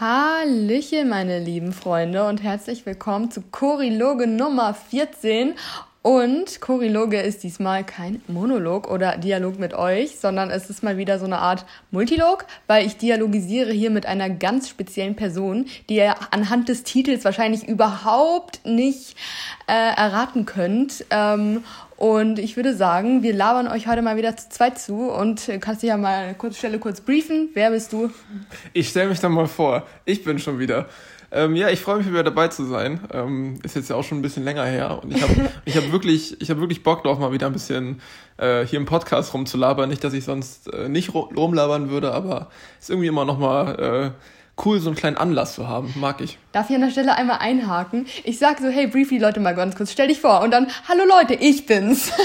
Hallöchen, meine lieben Freunde, und herzlich willkommen zu Choriloge Nummer 14. Und Choriloge ist diesmal kein Monolog oder Dialog mit euch, sondern es ist mal wieder so eine Art Multilog, weil ich dialogisiere hier mit einer ganz speziellen Person, die ihr anhand des Titels wahrscheinlich überhaupt nicht äh, erraten könnt. Ähm, und ich würde sagen, wir labern euch heute mal wieder zu zweit zu und kannst dich ja mal eine kurze Stelle kurz briefen. Wer bist du? Ich stelle mich dann mal vor. Ich bin schon wieder. Ähm, ja, ich freue mich wieder dabei zu sein. Ähm, ist jetzt ja auch schon ein bisschen länger her und ich habe ich hab wirklich, ich hab wirklich Bock drauf, mal wieder ein bisschen äh, hier im Podcast rumzulabern. Nicht, dass ich sonst äh, nicht rumlabern würde, aber ist irgendwie immer noch mal äh, cool, so einen kleinen Anlass zu haben. Mag ich. Darf ich an der Stelle einmal einhaken? Ich sag so, hey, briefly Leute mal ganz kurz, stell dich vor. Und dann, hallo Leute, ich bin's.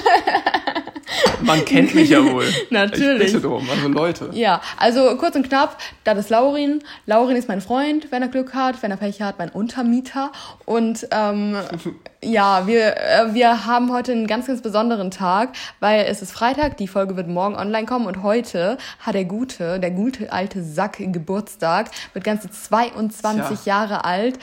Man kennt mich ja wohl. Natürlich. Ich bitte drum, also Leute. Ja, also kurz und knapp, das ist Laurin. Laurin ist mein Freund, wenn er Glück hat, wenn er Pech hat, mein Untermieter. Und ähm, ja, wir, äh, wir haben heute einen ganz, ganz besonderen Tag, weil es ist Freitag, die Folge wird morgen online kommen und heute hat der gute, der gute alte Sack Geburtstag, wird ganze 22 ja. Jahre alt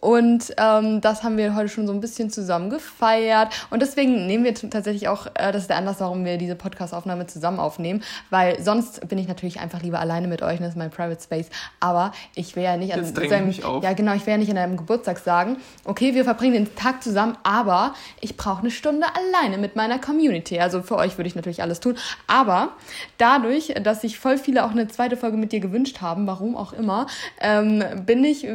und ähm, das haben wir heute schon so ein bisschen zusammen gefeiert. Und deswegen nehmen wir tatsächlich auch, äh, das ist der Anlass, warum wir diese Podcast-Aufnahme zusammen aufnehmen. Weil sonst bin ich natürlich einfach lieber alleine mit euch, das ist mein Private Space. Aber ich will ja nicht an seinem, ja genau, ich will ja nicht an einem Geburtstag sagen, okay, wir verbringen den Tag zusammen, aber ich brauche eine Stunde alleine mit meiner Community. Also für euch würde ich natürlich alles tun. Aber dadurch, dass sich voll viele auch eine zweite Folge mit dir gewünscht haben, warum auch immer, ähm, bin ich,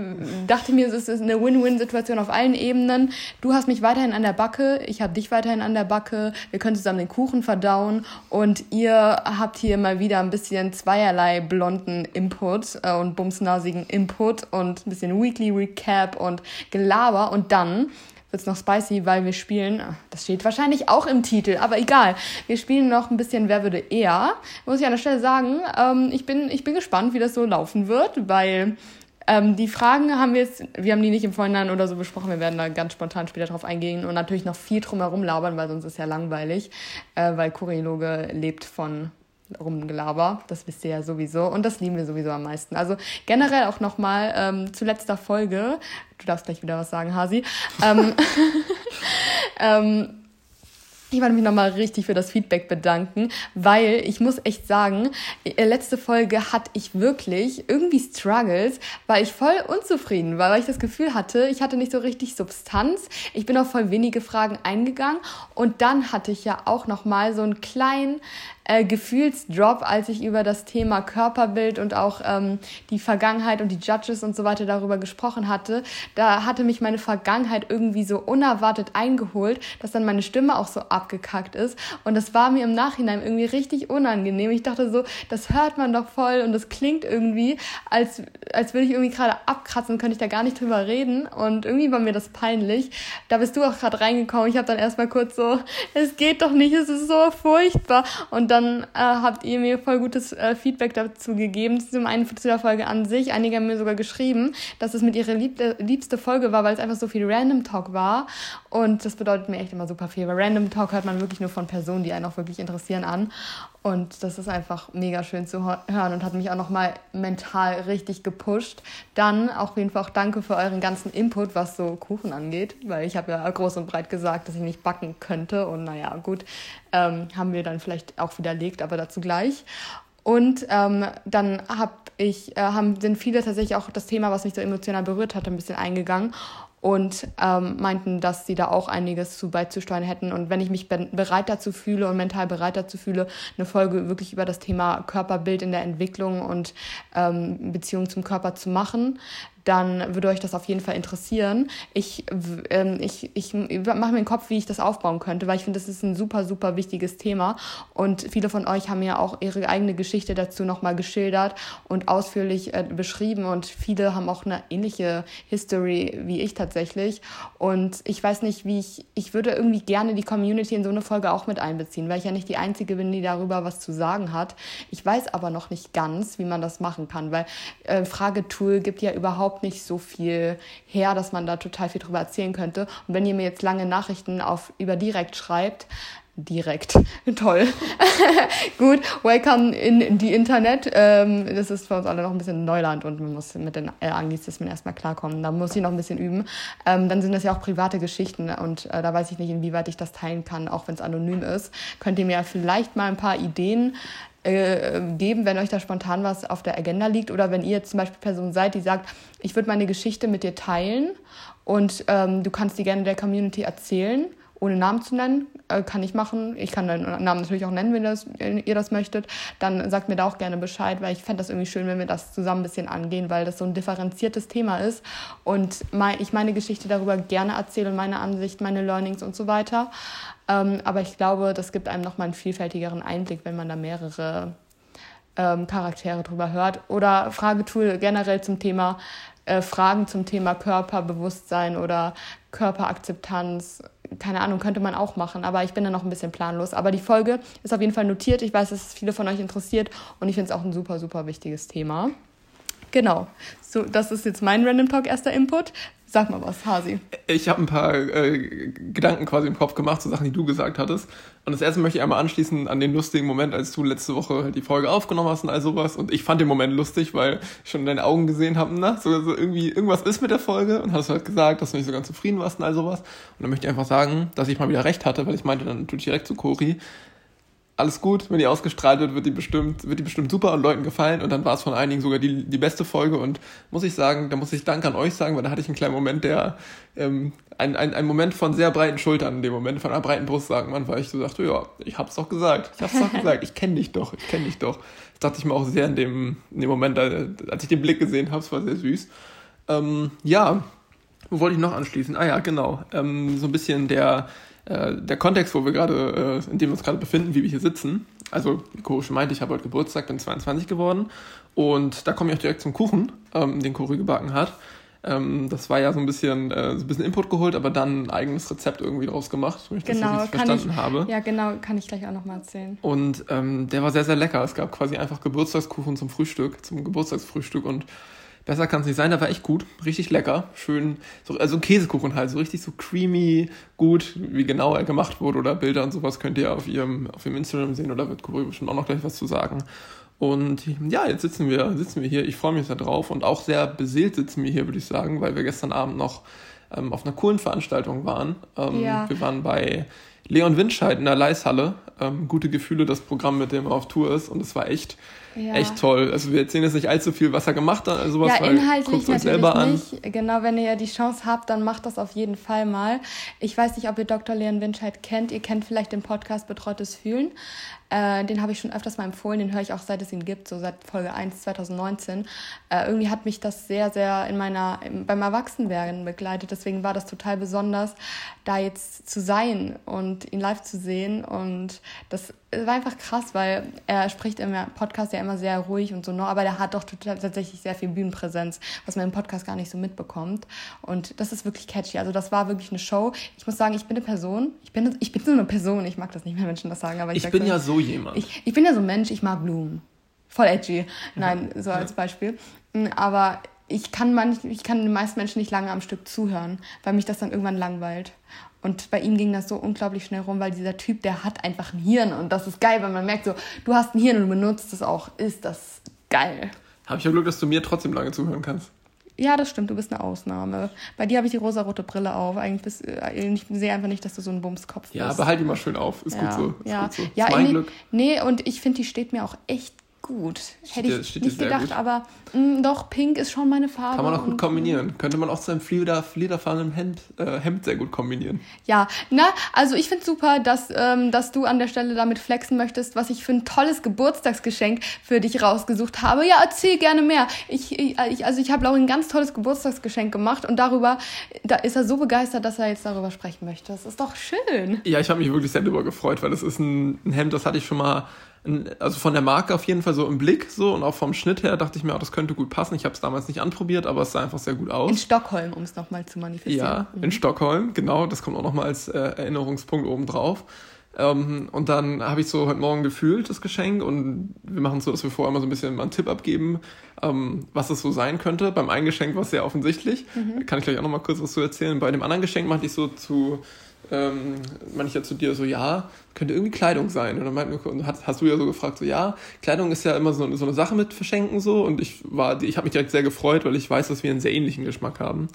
dachte mir, es ist eine eine Win-Win-Situation auf allen Ebenen. Du hast mich weiterhin an der Backe, ich habe dich weiterhin an der Backe. Wir können zusammen den Kuchen verdauen und ihr habt hier mal wieder ein bisschen zweierlei blonden Input äh, und bumsnasigen Input und ein bisschen Weekly Recap und Gelaber und dann wird's noch spicy, weil wir spielen, ah, das steht wahrscheinlich auch im Titel, aber egal. Wir spielen noch ein bisschen Wer würde eher. Muss ich an der Stelle sagen, ähm, ich, bin, ich bin gespannt, wie das so laufen wird, weil ähm, die Fragen haben wir jetzt, wir haben die nicht im Vorhinein oder so besprochen, wir werden da ganz spontan später drauf eingehen und natürlich noch viel drumherum labern, weil sonst ist ja langweilig, äh, weil Choreologe lebt von Rumgelaber, das wisst ihr ja sowieso und das lieben wir sowieso am meisten. Also generell auch nochmal ähm, zu letzter Folge, du darfst gleich wieder was sagen, Hasi, ähm, ähm, ich wollte mich nochmal richtig für das Feedback bedanken, weil ich muss echt sagen, äh, letzte Folge hatte ich wirklich irgendwie Struggles, weil ich voll unzufrieden war, weil ich das Gefühl hatte, ich hatte nicht so richtig Substanz. Ich bin auf voll wenige Fragen eingegangen und dann hatte ich ja auch nochmal so einen kleinen äh, Gefühlsdrop, als ich über das Thema Körperbild und auch ähm, die Vergangenheit und die Judges und so weiter darüber gesprochen hatte. Da hatte mich meine Vergangenheit irgendwie so unerwartet eingeholt, dass dann meine Stimme auch so abgekackt ist. Und das war mir im Nachhinein irgendwie richtig unangenehm. Ich dachte so, das hört man doch voll und das klingt irgendwie, als, als würde ich irgendwie gerade abkratzen, könnte ich da gar nicht drüber reden. Und irgendwie war mir das peinlich. Da bist du auch gerade reingekommen. Ich habe dann erstmal kurz so, es geht doch nicht, es ist so furchtbar. Und dann äh, habt ihr mir voll gutes äh, Feedback dazu gegeben, zum einen zu der Folge an sich. Einige haben mir sogar geschrieben, dass es mit ihrer liebste, liebste Folge war, weil es einfach so viel Random Talk war. Und das bedeutet mir echt immer super viel, weil Random Talk hört man wirklich nur von Personen, die einen auch wirklich interessieren an. Und das ist einfach mega schön zu hören und hat mich auch nochmal mental richtig gepusht. Dann auf jeden Fall auch danke für euren ganzen Input, was so Kuchen angeht, weil ich habe ja groß und breit gesagt, dass ich nicht backen könnte. Und naja, gut, ähm, haben wir dann vielleicht auch widerlegt, aber dazu gleich. Und ähm, dann hab ich, äh, haben, sind viele tatsächlich auch das Thema, was mich so emotional berührt hat, ein bisschen eingegangen und ähm, meinten, dass sie da auch einiges zu beizusteuern hätten. Und wenn ich mich bereit dazu fühle und mental bereit dazu fühle, eine Folge wirklich über das Thema Körperbild in der Entwicklung und ähm, Beziehung zum Körper zu machen, dann würde euch das auf jeden Fall interessieren. Ich, ähm, ich, ich mache mir den Kopf, wie ich das aufbauen könnte, weil ich finde, das ist ein super, super wichtiges Thema. Und viele von euch haben ja auch ihre eigene Geschichte dazu nochmal geschildert und ausführlich äh, beschrieben. Und viele haben auch eine ähnliche History wie ich tatsächlich. Und ich weiß nicht, wie ich, ich würde irgendwie gerne die Community in so eine Folge auch mit einbeziehen, weil ich ja nicht die Einzige bin, die darüber was zu sagen hat. Ich weiß aber noch nicht ganz, wie man das machen kann, weil äh, Fragetool gibt ja überhaupt überhaupt nicht so viel her, dass man da total viel drüber erzählen könnte. Und wenn ihr mir jetzt lange Nachrichten auf, über direkt schreibt, direkt. Toll. Gut, welcome in die Internet. Ähm, das ist für uns alle noch ein bisschen Neuland und man muss mit den Anglizismen erstmal klarkommen. Da muss ich noch ein bisschen üben. Ähm, dann sind das ja auch private Geschichten und äh, da weiß ich nicht, inwieweit ich das teilen kann, auch wenn es anonym ist. Könnt ihr mir vielleicht mal ein paar Ideen äh, geben, wenn euch da spontan was auf der Agenda liegt oder wenn ihr jetzt zum Beispiel Person seid, die sagt, ich würde meine Geschichte mit dir teilen und ähm, du kannst die gerne der Community erzählen ohne Namen zu nennen, äh, kann ich machen. Ich kann deinen Namen natürlich auch nennen, wenn, das, ihr das möchtet. Dann sagt mir da auch gerne Bescheid, weil ich fände das irgendwie schön, wenn wir das zusammen ein bisschen angehen, weil das so ein differenziertes Thema ist und mein, ich meine Geschichte darüber gerne erzähle meine Ansicht, meine Learnings und so weiter. Ähm, aber ich glaube, das gibt einem nochmal einen vielfältigeren Einblick, wenn man da mehrere ähm, Charaktere drüber hört. Oder Fragetool generell zum Thema äh, Fragen zum Thema Körperbewusstsein oder Körperakzeptanz keine Ahnung, könnte man auch machen, aber ich bin da noch ein bisschen planlos. Aber die Folge ist auf jeden Fall notiert. Ich weiß, dass es viele von euch interessiert und ich finde es auch ein super, super wichtiges Thema. Genau. So, das ist jetzt mein Random Talk erster Input. Sag mal was, Hasi. Ich habe ein paar äh, Gedanken quasi im Kopf gemacht zu Sachen, die du gesagt hattest. Und das erste möchte ich einmal anschließen an den lustigen Moment, als du letzte Woche die Folge aufgenommen hast und all sowas. Und ich fand den Moment lustig, weil ich schon in deinen Augen gesehen habe, na, so, so irgendwie irgendwas ist mit der Folge und hast halt gesagt, dass du nicht so ganz zufrieden warst und all sowas. Und dann möchte ich einfach sagen, dass ich mal wieder recht hatte, weil ich meinte dann natürlich direkt zu Cori, alles gut, wenn die ausgestrahlt wird, wird die bestimmt, wird die bestimmt super und Leuten gefallen. Und dann war es von einigen sogar die, die beste Folge. Und muss ich sagen, da muss ich Dank an euch sagen, weil da hatte ich einen kleinen Moment, der ähm, ein, ein, ein Moment von sehr breiten Schultern in dem Moment, von einer breiten Brust, sagen man, weil ich so dachte, ja, ich hab's doch gesagt, ich hab's doch gesagt, ich kenne dich doch, ich kenne dich doch. Das dachte ich mir auch sehr in dem, in dem Moment, als ich den Blick gesehen habe, es war sehr süß. Ähm, ja, wo wollte ich noch anschließen? Ah ja, genau. Ähm, so ein bisschen der äh, der Kontext, wo wir gerade, äh, in dem wir uns gerade befinden, wie wir hier sitzen. Also, wie Koro schon meinte, ich habe heute Geburtstag, bin 22 geworden. Und da komme ich auch direkt zum Kuchen, ähm, den Koro gebacken hat. Ähm, das war ja so ein bisschen, äh, so ein bisschen Input geholt, aber dann ein eigenes Rezept irgendwie draus gemacht, wenn ich genau, das so verstanden ich, habe. Ja, genau, kann ich gleich auch nochmal erzählen. Und ähm, der war sehr, sehr lecker. Es gab quasi einfach Geburtstagskuchen zum Frühstück, zum Geburtstagsfrühstück und Besser kann es nicht sein, der war echt gut. Richtig lecker. Schön, so, also Käsekuchen halt, so richtig so creamy, gut, wie genau er gemacht wurde oder Bilder und sowas könnt ihr auf ihrem, auf ihrem Instagram sehen oder wird Kubri bestimmt auch noch gleich was zu sagen. Und ja, jetzt sitzen wir, sitzen wir hier. Ich freue mich sehr drauf und auch sehr beseelt sitzen wir hier, würde ich sagen, weil wir gestern Abend noch ähm, auf einer coolen Veranstaltung waren. Ähm, ja. Wir waren bei Leon Windscheid in der Leishalle. Ähm, gute Gefühle, das Programm, mit dem er auf Tour ist. Und es war echt ja. echt toll. Also wir erzählen jetzt nicht allzu viel, was er gemacht hat, also sowas, ja, inhaltlich euch selber an. Nicht. Genau, wenn ihr ja die Chance habt, dann macht das auf jeden Fall mal. Ich weiß nicht, ob ihr Dr. Leon Winscheid kennt. Ihr kennt vielleicht den Podcast Betreutes Fühlen. Äh, den habe ich schon öfters mal empfohlen, den höre ich auch seit es ihn gibt, so seit Folge 1 2019. Äh, irgendwie hat mich das sehr, sehr in meiner, beim Erwachsenwerden begleitet. Deswegen war das total besonders, da jetzt zu sein und ihn live zu sehen. Und das war einfach krass, weil er spricht im Podcast ja immer sehr ruhig und so, ne? aber der hat doch total, tatsächlich sehr viel Bühnenpräsenz, was man im Podcast gar nicht so mitbekommt. Und das ist wirklich catchy. Also das war wirklich eine Show. Ich muss sagen, ich bin eine Person. Ich bin, ich bin so eine Person. Ich mag das nicht, wenn Menschen das sagen, aber ich, ich bin ja so jemand. Ich, ich bin ja so ein Mensch, ich mag Blumen. Voll edgy. Nein, so als Beispiel. Mm, aber ich kann, manch, ich kann den meisten Menschen nicht lange am Stück zuhören, weil mich das dann irgendwann langweilt. Und bei ihm ging das so unglaublich schnell rum, weil dieser Typ, der hat einfach ein Hirn und das ist geil, weil man merkt so, du hast ein Hirn und du benutzt es auch. Ist das geil. Habe ich ja Glück, dass du mir trotzdem lange zuhören kannst. Ja, das stimmt, du bist eine Ausnahme. Bei dir habe ich die rosarote Brille auf. Eigentlich bist, äh, ich sehe einfach nicht, dass du so ein Bumskopf bist. Ja, aber halt die mal schön auf. Ist ja, gut so. Ist ja, gut so. ja nee, Glück. Nee, und ich finde, die steht mir auch echt gut. Hätte ich steht nicht gedacht, gut. aber mh, mm, doch, pink ist schon meine Farbe. Kann man auch gut kombinieren. Könnte man auch zu einem Flieder, fliederfarbenen Hemd, äh, Hemd sehr gut kombinieren. Ja, na, also ich finde super, dass, ähm, dass du an der Stelle damit flexen möchtest, was ich für ein tolles Geburtstagsgeschenk für dich rausgesucht habe. Ja, erzähl gerne mehr. Ich, ich also ich habe Laurin ein ganz tolles Geburtstagsgeschenk gemacht und darüber, da ist er so begeistert, dass er jetzt darüber sprechen möchte. Das ist doch schön. Ja, ich habe mich wirklich sehr darüber gefreut, weil das ist ein, ein Hemd, das hatte ich schon mal also von der Marke auf jeden Fall so im Blick so und auch vom Schnitt her dachte ich mir, oh, das könnte gut passen. Ich habe es damals nicht anprobiert, aber es sah einfach sehr gut aus. In Stockholm, um es nochmal zu manifestieren. Ja, mhm. in Stockholm, genau. Das kommt auch nochmal als äh, Erinnerungspunkt oben drauf. Ähm, und dann habe ich so heute Morgen gefühlt, das Geschenk. Und wir machen so, dass wir vorher mal so ein bisschen mal einen Tipp abgeben, ähm, was es so sein könnte. Beim einen Geschenk war es sehr offensichtlich. Mhm. Kann ich gleich auch nochmal kurz was zu erzählen. Bei dem anderen Geschenk machte ich so zu ähm, meinte ich ja zu dir so, ja, könnte irgendwie Kleidung sein. Und dann meint, und hast, hast du ja so gefragt, so, ja, Kleidung ist ja immer so, so eine Sache mit Verschenken so. Und ich war, ich habe mich direkt sehr gefreut, weil ich weiß, dass wir einen sehr ähnlichen Geschmack haben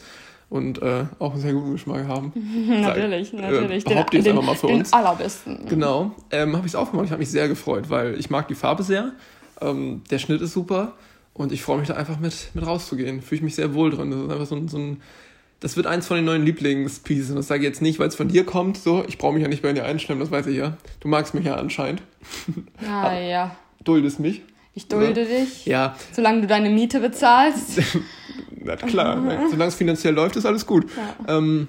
und äh, auch einen sehr guten Geschmack haben. natürlich, Sag, natürlich. Äh, behaupte ich jetzt einfach mal für den uns. allerbesten. Genau. Ähm, habe ich es aufgemacht. Ich habe mich sehr gefreut, weil ich mag die Farbe sehr. Ähm, der Schnitt ist super und ich freue mich da einfach mit, mit rauszugehen. Fühle ich mich sehr wohl drin. Das ist einfach so ein, so ein das wird eins von den neuen Lieblingspieces. Und das sage ich jetzt nicht, weil es von dir kommt. So, ich brauche mich ja nicht bei dir einschlemmen, das weiß ich ja. Du magst mich ja anscheinend. Ah, ja. Duldest mich. Ich dulde oder? dich. Ja. Solange du deine Miete bezahlst. Na klar, solange es finanziell läuft, ist alles gut. Ja. Ähm,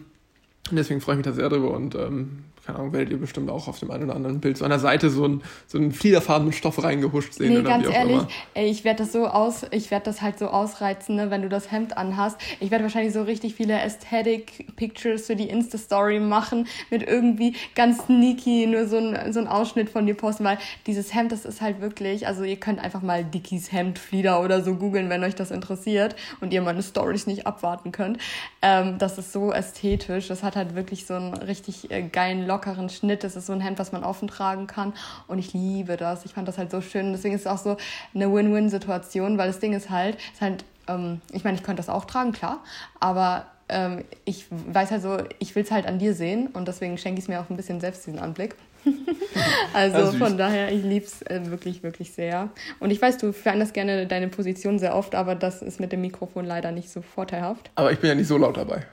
deswegen freue ich mich da sehr drüber und ähm, keine Ahnung, werdet ihr bestimmt auch auf dem einen oder anderen Bild so an der Seite so ein, so einen fliederfarbenen Stoff reingehuscht sehen. Nee, ganz ehrlich, ey, ich werde das so aus, ich werde das halt so ausreizen, ne, wenn du das Hemd anhast. Ich werde wahrscheinlich so richtig viele Aesthetic Pictures für die Insta-Story machen, mit irgendwie ganz sneaky nur so ein, so ein Ausschnitt von dir posten, weil dieses Hemd, das ist halt wirklich, also ihr könnt einfach mal Dickies Hemd, Flieder oder so googeln, wenn euch das interessiert und ihr meine Stories nicht abwarten könnt. Ähm, das ist so ästhetisch, das hat halt wirklich so einen richtig äh, geilen Lock lockeren Schnitt. Das ist so ein Hemd, was man offen tragen kann. Und ich liebe das. Ich fand das halt so schön. Deswegen ist es auch so eine Win-Win-Situation, weil das Ding ist halt, ist halt ähm, ich meine, ich könnte das auch tragen, klar. Aber ähm, ich weiß halt so, ich will es halt an dir sehen. Und deswegen schenke ich es mir auch ein bisschen selbst diesen Anblick. also ja, von daher, ich liebe es äh, wirklich, wirklich sehr. Und ich weiß, du veränderst gerne deine Position sehr oft, aber das ist mit dem Mikrofon leider nicht so vorteilhaft. Aber ich bin ja nicht so laut dabei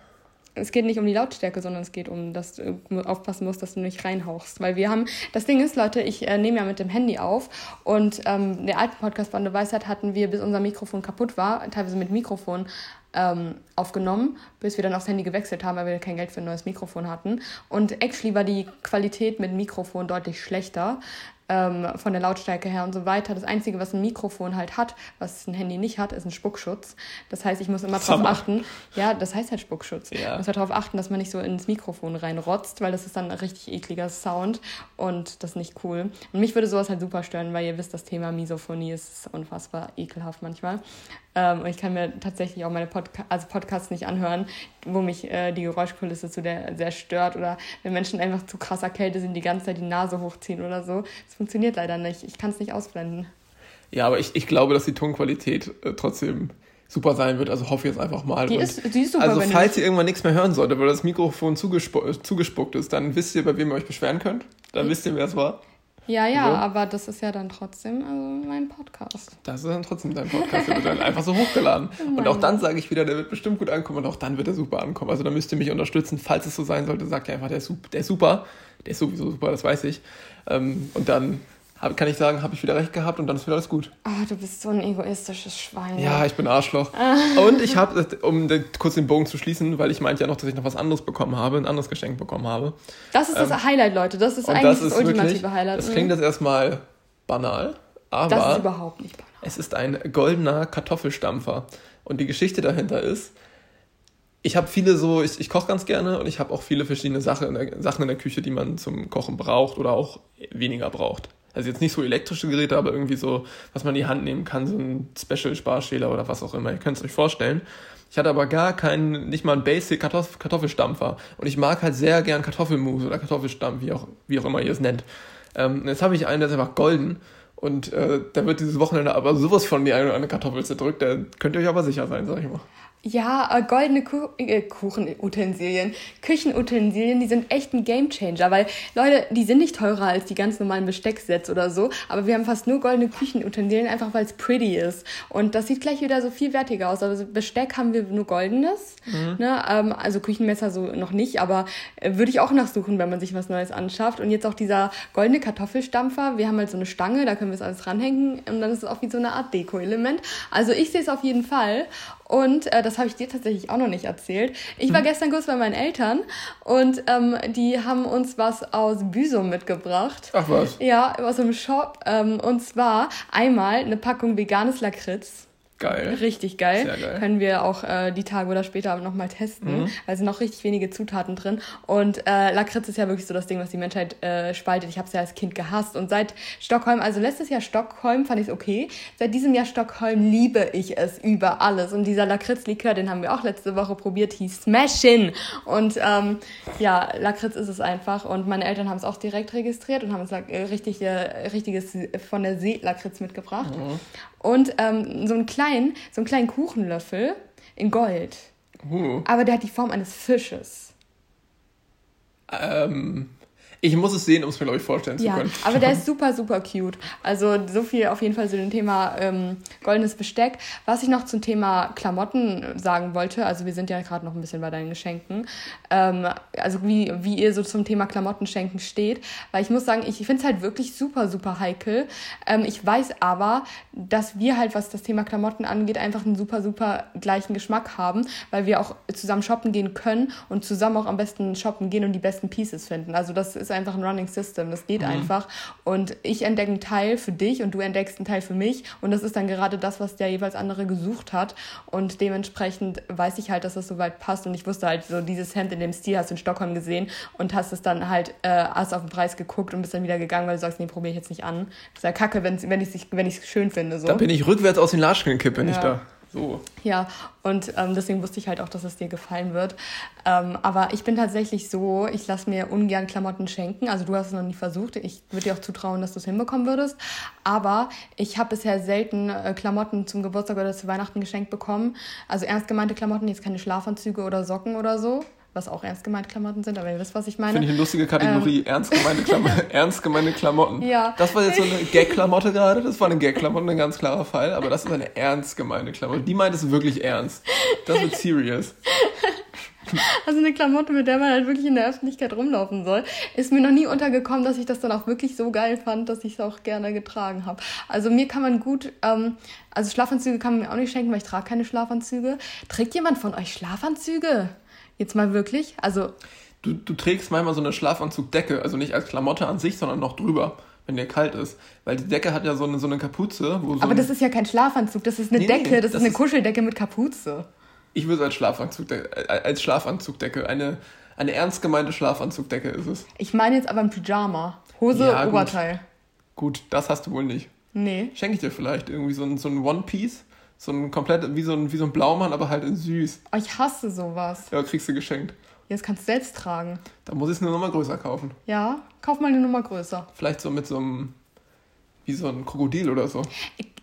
es geht nicht um die Lautstärke, sondern es geht um, dass du aufpassen musst, dass du nicht reinhauchst. Weil wir haben, das Ding ist, Leute, ich äh, nehme ja mit dem Handy auf und ähm, der alten Podcast Bande Weisheit hatten wir, bis unser Mikrofon kaputt war, teilweise mit Mikrofon ähm, aufgenommen, bis wir dann aufs Handy gewechselt haben, weil wir kein Geld für ein neues Mikrofon hatten. Und actually war die Qualität mit Mikrofon deutlich schlechter ähm, von der Lautstärke her und so weiter. Das Einzige, was ein Mikrofon halt hat, was ein Handy nicht hat, ist ein Spuckschutz. Das heißt, ich muss immer darauf achten, ja, das heißt halt Spuckschutz. Ja. Ich muss halt darauf achten, dass man nicht so ins Mikrofon reinrotzt, weil das ist dann ein richtig ekliger Sound und das ist nicht cool. Und mich würde sowas halt super stören, weil ihr wisst, das Thema Misophonie ist unfassbar ekelhaft manchmal. Ähm, und ich kann mir tatsächlich auch meine Podca also Podcasts nicht anhören, wo mich äh, die Geräuschkulisse zu der sehr stört oder wenn Menschen einfach zu krasser Kälte sind, die ganze Zeit die Nase hochziehen oder so. Das funktioniert leider nicht. Ich kann es nicht ausblenden. Ja, aber ich, ich glaube, dass die Tonqualität äh, trotzdem super sein wird. Also hoffe ich jetzt einfach mal. Die ist, die ist super, also falls ihr irgendwann nichts mehr hören solltet, weil das Mikrofon zugespu zugespuckt ist, dann wisst ihr, bei wem ihr euch beschweren könnt. Dann wisst ihr, wer es war. Ja, ja, so. aber das ist ja dann trotzdem also mein Podcast. Das ist dann trotzdem dein Podcast, der wird dann einfach so hochgeladen. Und auch dann sage ich wieder, der wird bestimmt gut ankommen und auch dann wird er super ankommen. Also da müsst ihr mich unterstützen. Falls es so sein sollte, sagt ihr einfach, der ist, der ist super. Der ist sowieso super, das weiß ich. Ähm, und dann hab, kann ich sagen, habe ich wieder recht gehabt und dann ist wieder alles gut. Ah, oh, du bist so ein egoistisches Schwein. Ja, ich bin Arschloch. und ich habe, um den, kurz den Bogen zu schließen, weil ich meinte ja noch, dass ich noch was anderes bekommen habe, ein anderes Geschenk bekommen habe. Das ist das ähm, Highlight, Leute. Das ist eigentlich das, ist das ultimative wirklich, Highlight. Das klingt jetzt erstmal banal, aber das ist überhaupt nicht banal. es ist ein goldener Kartoffelstampfer. Und die Geschichte dahinter ist, ich habe viele so, ich, ich koche ganz gerne und ich habe auch viele verschiedene Sachen in, der, Sachen in der Küche, die man zum Kochen braucht oder auch weniger braucht. Also jetzt nicht so elektrische Geräte, aber irgendwie so, was man in die Hand nehmen kann, so ein Special-Sparschäler oder was auch immer. Ihr könnt es euch vorstellen. Ich hatte aber gar keinen, nicht mal einen Basic Kartoff Kartoffelstampfer. Und ich mag halt sehr gern Kartoffelmus oder Kartoffelstampf, wie auch, wie auch immer ihr es nennt. Ähm, jetzt habe ich einen, der ist einfach golden. Und äh, da wird dieses Wochenende aber sowas von die eine oder andere Kartoffel zerdrückt, da könnt ihr euch aber sicher sein, sag ich mal. Ja, äh, goldene Kuh äh, Kuchenutensilien, Küchenutensilien, die sind echt ein Gamechanger, weil Leute, die sind nicht teurer als die ganz normalen Bestecksets oder so, aber wir haben fast nur goldene Küchenutensilien, einfach weil es pretty ist. Und das sieht gleich wieder so viel wertiger aus. Also Besteck haben wir nur goldenes, mhm. ne? Ähm, also Küchenmesser so noch nicht, aber äh, würde ich auch nachsuchen, wenn man sich was Neues anschafft. Und jetzt auch dieser goldene Kartoffelstampfer, wir haben halt so eine Stange, da können wir es alles ranhängen und dann ist es auch wie so eine Art Deko-Element. Also ich sehe es auf jeden Fall und äh, das habe ich dir tatsächlich auch noch nicht erzählt. Ich war hm. gestern kurz bei meinen Eltern und ähm, die haben uns was aus Büsum mitgebracht. Ach was? Ja, aus einem Shop. Ähm, und zwar einmal eine Packung veganes Lakritz. Geil. Richtig geil. Sehr geil. Können wir auch äh, die Tage oder später nochmal testen, Mhm. weil es sind noch richtig wenige Zutaten drin. Und äh, Lakritz ist ja wirklich so das Ding, was die Menschheit äh, spaltet. Ich habe es ja als Kind gehasst. Und seit Stockholm, also letztes Jahr Stockholm fand ich es okay. Seit diesem Jahr Stockholm liebe ich es über alles. Und dieser Lakritzlikör, den haben wir auch letzte Woche probiert, hieß Smashin. Und ähm, ja, Lakritz ist es einfach. Und meine Eltern haben es auch direkt registriert und haben uns äh, richtig, richtiges von der See Lakritz mitgebracht. Und ähm, so einen kleinen, so einen kleinen Kuchenlöffel in Gold. Uh, Aber der hat die Form eines Fisches. ähm, ich muss es sehen, um es mir, glaube ich, vorstellen zu Ja, können. aber der ist super, super cute. Also so viel auf jeden Fall zu dem Thema ähm, goldenes Besteck. Was ich noch zum Thema Klamotten sagen wollte, also wir sind ja gerade noch ein bisschen bei deinen Geschenken, ähm, also wie, wie ihr so zum Thema Klamotten schenken steht, weil ich muss sagen, ich finde es halt wirklich super, super heikel. Ähm, ich weiß aber, dass wir halt, was das Thema Klamotten angeht, einfach einen super, super gleichen Geschmack haben, weil wir auch zusammen shoppen gehen können und zusammen auch am besten shoppen gehen und die besten Pieces finden. Also das ist einfach ein Running System, das geht einfach. Und ich entdecke einen Teil für dich und du entdeckst einen Teil für mich und das ist dann gerade das, was der jeweils andere gesucht hat und dementsprechend weiß ich halt, dass das soweit passt und ich wusste halt so, dieses Hemd in dem Stil hast du in Stockholm gesehen und hast es dann halt, äh, hast auf den Preis geguckt und bist dann wieder gegangen, weil du sagst, nee, probiere ich jetzt nicht an. Das ist ja kacke, wenn ich es wenn ich's schön finde. So. Da bin ich rückwärts aus den Latschen gekippt, bin ich Ja. da. So. Ja, und ähm, deswegen wusste ich halt auch, dass es dir gefallen wird. Ähm, aber ich bin tatsächlich so, ich lasse mir ungern Klamotten schenken. Also du hast es noch nie versucht. Ich würde dir auch zutrauen, dass du es hinbekommen würdest. Aber ich habe bisher selten äh, Klamotten zum Geburtstag oder zu Weihnachten geschenkt bekommen. Also ernst gemeinte Klamotten, jetzt keine Schlafanzüge oder Socken oder so. Was auch ernst gemeinte Klamotten sind, aber ihr wisst, was ich meine. Finde ich eine lustige Kategorie. ernst, gemeine Klam ernst gemeine Klamotten. Ähm. Ja. Das war jetzt so eine Gag-Klamotte gerade. Das war eine Gag-Klamotte, ein ganz klarer Fall. Aber das ist eine ernst gemeine Klamotte. Die meint es wirklich ernst. Das wird serious. Also eine Klamotte, mit der man halt wirklich in der Öffentlichkeit rumlaufen soll, ist mir noch nie untergekommen, dass ich das dann auch wirklich so geil fand, dass ich es auch gerne getragen habe. Also mir kann man gut, ähm, also Schlafanzüge kann man mir auch nicht schenken, weil ich trage keine Schlafanzüge. Trägt jemand von euch Schlafanzüge? Jetzt mal wirklich? Also Du, du trägst manchmal so eine Schlafanzugdecke. Also nicht als Klamotte an sich, sondern noch drüber, wenn dir kalt ist. Weil die Decke hat ja so eine, so eine Kapuze. So Aber das ist ja kein Schlafanzug, das ist eine Nee, nee, Decke, das, das ist eine ist- Kuscheldecke mit Kapuze. Ich würde es als Schlafanzugdecke, als Schlafanzugdecke. Eine, eine ernst gemeinte Schlafanzugdecke ist es. Ich meine jetzt aber ein Pyjama. Hose, Ja, gut. Oberteil. Gut, das hast du wohl nicht. Nee. Schenke ich dir vielleicht irgendwie so ein, so ein One-Piece. So ein komplett, wie so ein, wie so ein Blaumann, aber halt in süß. Oh, ich hasse sowas. Ja, kriegst du geschenkt. Jetzt kannst du selbst tragen. Da muss ich es nur nochmal größer kaufen. Ja, kauf mal eine Nummer größer. Vielleicht so mit so einem, wie so ein Krokodil oder so.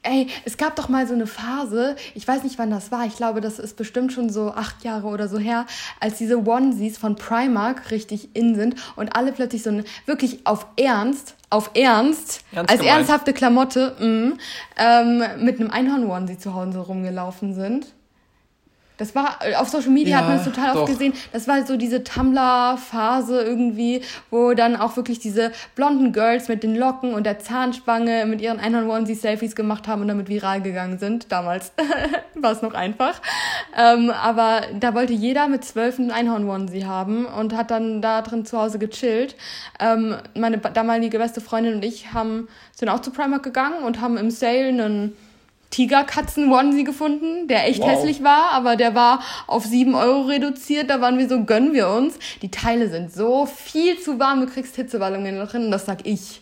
Ey, es gab doch mal so eine Phase, ich weiß nicht, wann das war, ich glaube, das ist bestimmt schon so acht Jahre oder so her, als diese Onesies von Primark richtig in sind und alle plötzlich so eine, wirklich auf Ernst, auf Ernst, Ernst als gemeint. ernsthafte Klamotte, mh, ähm, mit einem Einhorn-Onesie zu Hause rumgelaufen sind. Das war, auf Social Media Ja, hat man es total doch. oft gesehen. Das war so diese Tumblr-Phase irgendwie, wo dann auch wirklich diese blonden Girls mit den Locken und der Zahnspange mit ihren Einhorn-Onesie-Selfies gemacht haben und damit viral gegangen sind. Damals war es noch einfach. Ähm, aber da wollte jeder mit zwölf einen Einhorn-Onesie haben und hat dann da drin zu Hause gechillt. Ähm, meine damalige beste Freundin und ich haben, sind auch zu Primark gegangen und haben im Sale einen Tigerkatzen-Onesie gefunden, der echt Wow. hässlich war, aber der war auf 7 Euro reduziert. Da waren wir so, gönnen wir uns. Die Teile sind so viel zu warm, du kriegst Hitzewallungen da drin, das sag ich.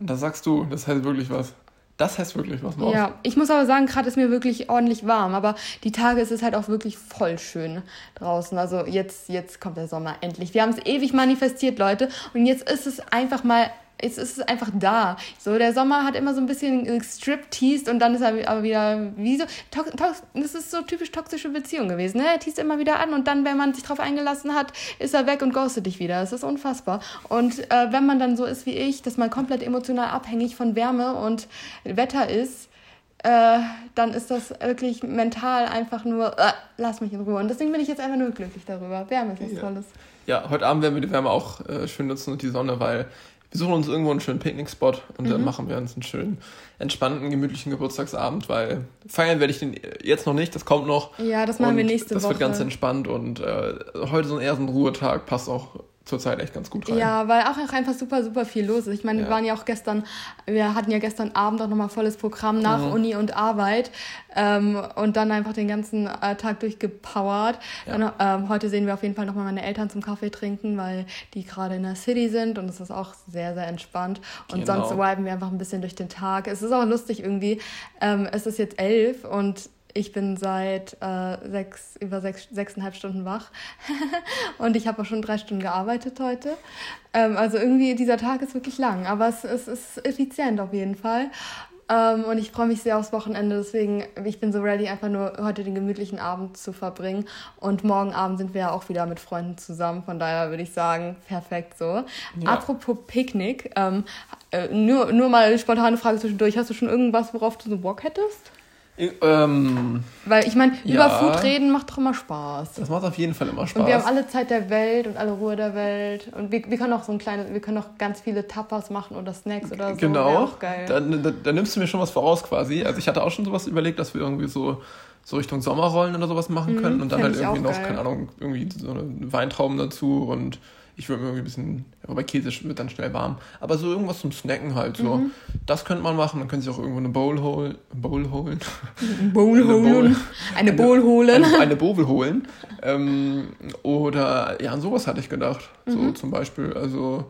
Und das sagst du, das heißt wirklich was. Das heißt wirklich was, Maus. Ja, ich muss aber sagen, gerade ist mir wirklich ordentlich warm, aber die Tage ist es halt auch wirklich voll schön draußen. Also jetzt, jetzt kommt der Sommer endlich. Wir haben es ewig manifestiert, Leute, und jetzt ist es einfach mal. Jetzt ist es einfach da. So, der Sommer hat immer so ein bisschen strip-teased und dann ist er aber wieder wie so. To to das ist so typisch toxische Beziehung gewesen. Ne? Er teast immer wieder an und dann, wenn man sich drauf eingelassen hat, ist er weg und ghostet dich wieder. Das ist unfassbar. Und äh, wenn man dann so ist wie ich, dass man komplett emotional abhängig von Wärme und Wetter ist, äh, dann ist das wirklich mental einfach nur, äh, lass mich in Ruhe. Und deswegen bin ich jetzt einfach nur glücklich darüber. Wärme ist was Ja. Tolles. Ja, heute Abend werden wir die Wärme auch äh, schön nutzen und die Sonne, weil wir suchen uns irgendwo einen schönen Picknickspot und Mhm. dann machen wir uns einen schönen, entspannten, gemütlichen Geburtstagsabend, weil feiern werde ich den jetzt noch nicht, das kommt noch. Ja, das machen wir nächste das Woche. wird ganz entspannt und äh, heute so eher so ein Ruhetag, passt auch zurzeit echt ganz gut rein. Ja, weil auch einfach super, super viel los ist. Ich meine, Ja. wir waren ja auch gestern, wir hatten ja gestern Abend auch nochmal volles Programm nach Mhm. Uni und Arbeit ähm, und dann einfach den ganzen äh, Tag durchgepowert. Ja. Dann, ähm, heute sehen wir auf jeden Fall nochmal meine Eltern zum Kaffee trinken, weil die gerade in der City sind und es ist auch sehr, sehr entspannt. Und Genau. sonst viben wir einfach ein bisschen durch den Tag. Es ist auch lustig irgendwie. Ähm, es ist jetzt elf und ich bin seit äh, sechs, über sechs, sechseinhalb Stunden wach. und ich habe auch schon drei Stunden gearbeitet heute. Ähm, also irgendwie, dieser Tag ist wirklich lang, aber es, es ist effizient auf jeden Fall. Ähm, und ich freue mich sehr aufs Wochenende, deswegen, ich bin so ready, einfach nur heute den gemütlichen Abend zu verbringen. Und morgen Abend sind wir ja auch wieder mit Freunden zusammen, von daher würde ich sagen, perfekt so. Ja. Apropos Picknick, ähm, äh, nur, nur mal eine spontane Frage zwischendurch. Hast du schon irgendwas, worauf du so Bock hättest? Ähm, Weil ich meine, Ja. über Food reden macht doch immer Spaß. das macht auf jeden Fall immer Spaß. Und wir haben alle Zeit der Welt und alle Ruhe der Welt. Und wir, wir können auch so ein kleines, wir können auch ganz viele Tapas machen oder Snacks oder so. Genau. Auch geil. Dann, dann, dann nimmst du mir schon was voraus quasi. Also ich hatte auch schon sowas überlegt, dass wir irgendwie so, so Richtung Sommerrollen oder sowas machen können und dann halt Mhm, irgendwie noch, geil. keine Ahnung, irgendwie so eine Weintrauben dazu und ich würde mir irgendwie ein bisschen, wobei Käse wird dann schnell warm. Aber so irgendwas zum Snacken halt so. Mhm. Das könnte man machen. Dann können sie auch irgendwo eine Bowl holen. Bowl holen. Bowl Eine holen. Eine Bowl holen. eine, eine Bowl holen. Ähm, oder ja, an sowas hatte ich gedacht. So Mhm. zum Beispiel. Also,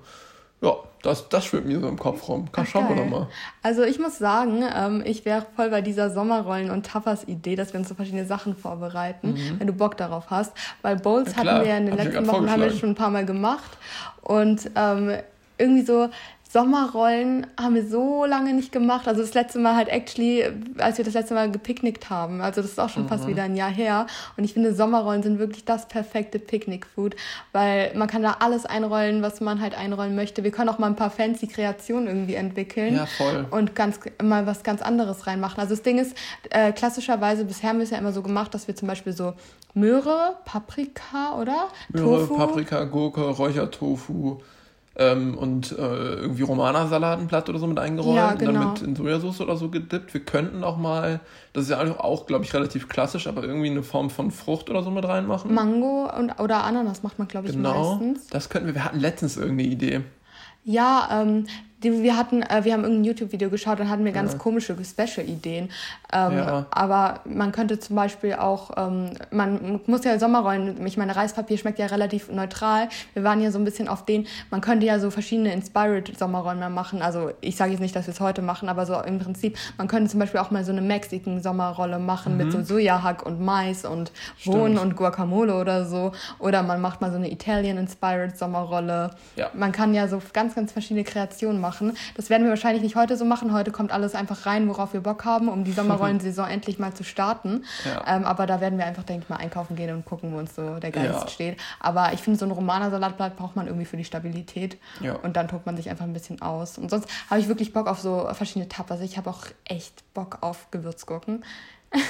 ja, das, das schwimmt mir so im Kopf rum. Kann, schauen wir doch mal. Also ich muss sagen, ähm, ich wäre voll bei dieser Sommerrollen- und Tapas-Idee, dass wir uns so verschiedene Sachen vorbereiten, wenn du Bock darauf hast. Weil Bowls Mhm. Ja, hatten wir ja in den Hab letzten Wochen haben wir schon ein paar Mal gemacht. Und ähm, irgendwie so Sommerrollen haben wir so lange nicht gemacht. Also das letzte Mal halt actually, als wir das letzte Mal gepicknickt haben. Also das ist auch schon fast Mhm. wieder ein Jahr her. Und ich finde, Sommerrollen sind wirklich das perfekte Picknick-Food, weil man kann da alles einrollen, was man halt einrollen möchte. Wir können auch mal ein paar fancy Kreationen irgendwie entwickeln Ja, voll. und ganz mal was ganz anderes reinmachen. Also das Ding ist, äh, klassischerweise, bisher haben wir es ja immer so gemacht, dass wir zum Beispiel so Möhre, Paprika, oder? Möhre, Paprika, Gurke, Räuchertofu ähm, und äh, irgendwie Romana-Salatenblatt oder so mit eingerollt Ja, und dann genau. mit in Sojasauce oder so gedippt. Wir könnten auch mal, das ist ja auch, auch glaube ich, relativ klassisch, aber irgendwie eine Form von Frucht oder so mit reinmachen. Mango und, oder Ananas macht man, glaube ich, genau, meistens. das könnten wir. Wir hatten letztens irgendeine Idee. Ja, ähm, die, wir hatten, äh, wir haben irgendein YouTube-Video geschaut und hatten wir ganz komische Special-Ideen. Ähm, Ja. Aber man könnte zum Beispiel auch, ähm, man muss ja Sommerrollen, ich meine, Reispapier schmeckt ja relativ neutral. Wir waren ja so ein bisschen auf den, man könnte ja so verschiedene Inspired Sommerrollen mal machen. Also ich sage jetzt nicht, dass wir es heute machen, aber so im Prinzip, man könnte zum Beispiel auch mal so eine Mexican Sommerrolle machen mit so Sojahack und Mais und Bohnen und Guacamole oder so. Oder man macht mal so eine Italian Inspired Sommerrolle. Ja. Man kann ja so ganz, ganz verschiedene Kreationen machen. Das werden wir wahrscheinlich nicht heute so machen. Heute kommt alles einfach rein, worauf wir Bock haben, um die Sommerrollensaison endlich mal zu starten. Ja. Ähm, aber da werden wir einfach, denke ich mal, einkaufen gehen und gucken, wo uns so der Geist Ja. steht. Aber ich finde, so ein Romaner-Salatblatt braucht man irgendwie für die Stabilität. Ja. Und dann tobt man sich einfach ein bisschen aus. Und sonst habe ich wirklich Bock auf so verschiedene Tapas. Ich habe auch echt Bock auf Gewürzgurken.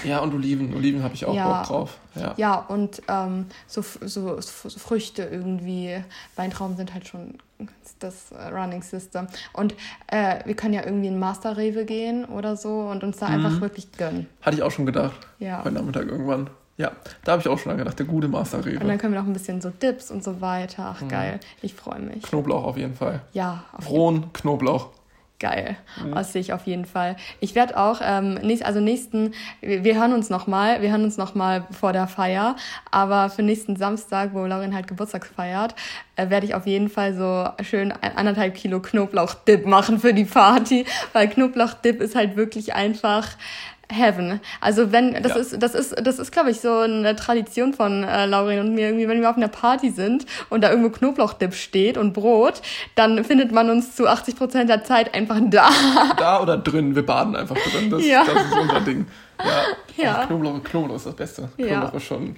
Ja, und Oliven. Oliven habe ich auch Ja. Bock drauf. Ja. Ja, und ähm, so, so, so Früchte irgendwie. Weintrauben sind halt schon das Running System. Und äh, wir können ja irgendwie in Master Rewe gehen oder so und uns da Mhm. einfach wirklich gönnen. Hatte ich auch schon gedacht. Ja. Heute Nachmittag irgendwann. Ja, da habe ich auch schon lange gedacht. Der gute Master Rewe. Und dann können wir noch ein bisschen so Dips und so weiter. Mhm. Ach, geil. Ich freue mich. Knoblauch auf jeden Fall. Ja, auf jeden Frohen Knoblauch. Geil, das sehe ich auf jeden Fall. Ich werde auch, ähm, nächst, also nächsten, wir, wir hören uns nochmal, wir hören uns nochmal vor der Feier, aber für nächsten Samstag, wo Laurin halt Geburtstag feiert, äh, werde ich auf jeden Fall so schön anderthalb Kilo Knoblauchdip machen für die Party, weil Knoblauchdip ist halt wirklich einfach Heaven. Also wenn das Ja. ist das ist das ist glaube ich so eine Tradition von äh, Laurin und mir irgendwie wenn wir auf einer Party sind und da irgendwo Knoblauchdip steht und Brot, dann findet man uns zu 80 Prozent der Zeit einfach da. Da oder drin, wir baden einfach drin. Das, Ja. das ist unser Ding. Ja, Ja. Ach, Knoblauch, Knoblauch ist das Beste. Ja. Knoblauch ist schon.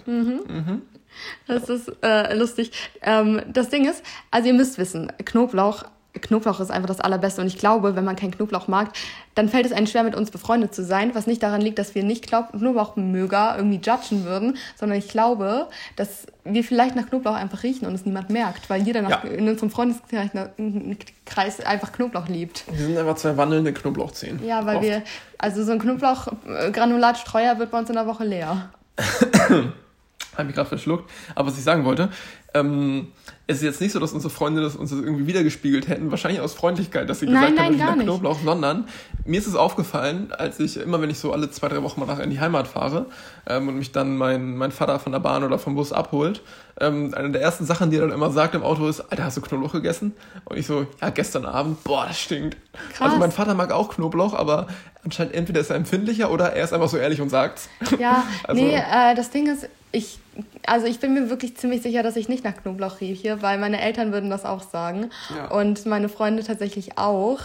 Das ist äh, lustig. Ähm, das Ding ist, also ihr müsst wissen, Knoblauch, Knoblauch ist einfach das Allerbeste. Und ich glaube, wenn man keinen Knoblauch mag, dann fällt es einem schwer, mit uns befreundet zu sein. Was nicht daran liegt, dass wir nicht Knoblauchmöger irgendwie judgen würden, sondern ich glaube, dass wir vielleicht nach Knoblauch einfach riechen und es niemand merkt, weil jeder Ja. in unserem Freundeskreis einfach Knoblauch liebt. Wir sind einfach zwei wandelnde Knoblauchzehen. Ja, weil Oft. wir, also so ein Knoblauchgranulat-Streuer wird bei uns in der Woche leer. Habe mich gerade verschluckt. Aber was ich sagen wollte, Ähm, es ist jetzt nicht so, dass unsere Freunde das uns das irgendwie wiedergespiegelt hätten, wahrscheinlich aus Freundlichkeit, dass sie Nein, gesagt nein, haben, gar nach nicht. Knoblauch, sondern mir ist es aufgefallen, als ich immer, wenn ich so alle zwei, drei Wochen mal nachher in die Heimat fahre ähm, und mich dann mein, mein Vater von der Bahn oder vom Bus abholt, ähm, eine der ersten Sachen, die er dann immer sagt im Auto ist, Alter, hast du Knoblauch gegessen? Und ich so, ja, gestern Abend, boah, das stinkt. Krass. Also mein Vater mag auch Knoblauch, aber anscheinend entweder ist er empfindlicher oder er ist einfach so ehrlich und sagt's. Ja, Also- nee, äh, das Ding ist, ich, also ich bin mir wirklich ziemlich sicher, dass ich nicht nach Knoblauch rieche, weil meine Eltern würden das auch sagen Ja. und meine Freunde tatsächlich auch.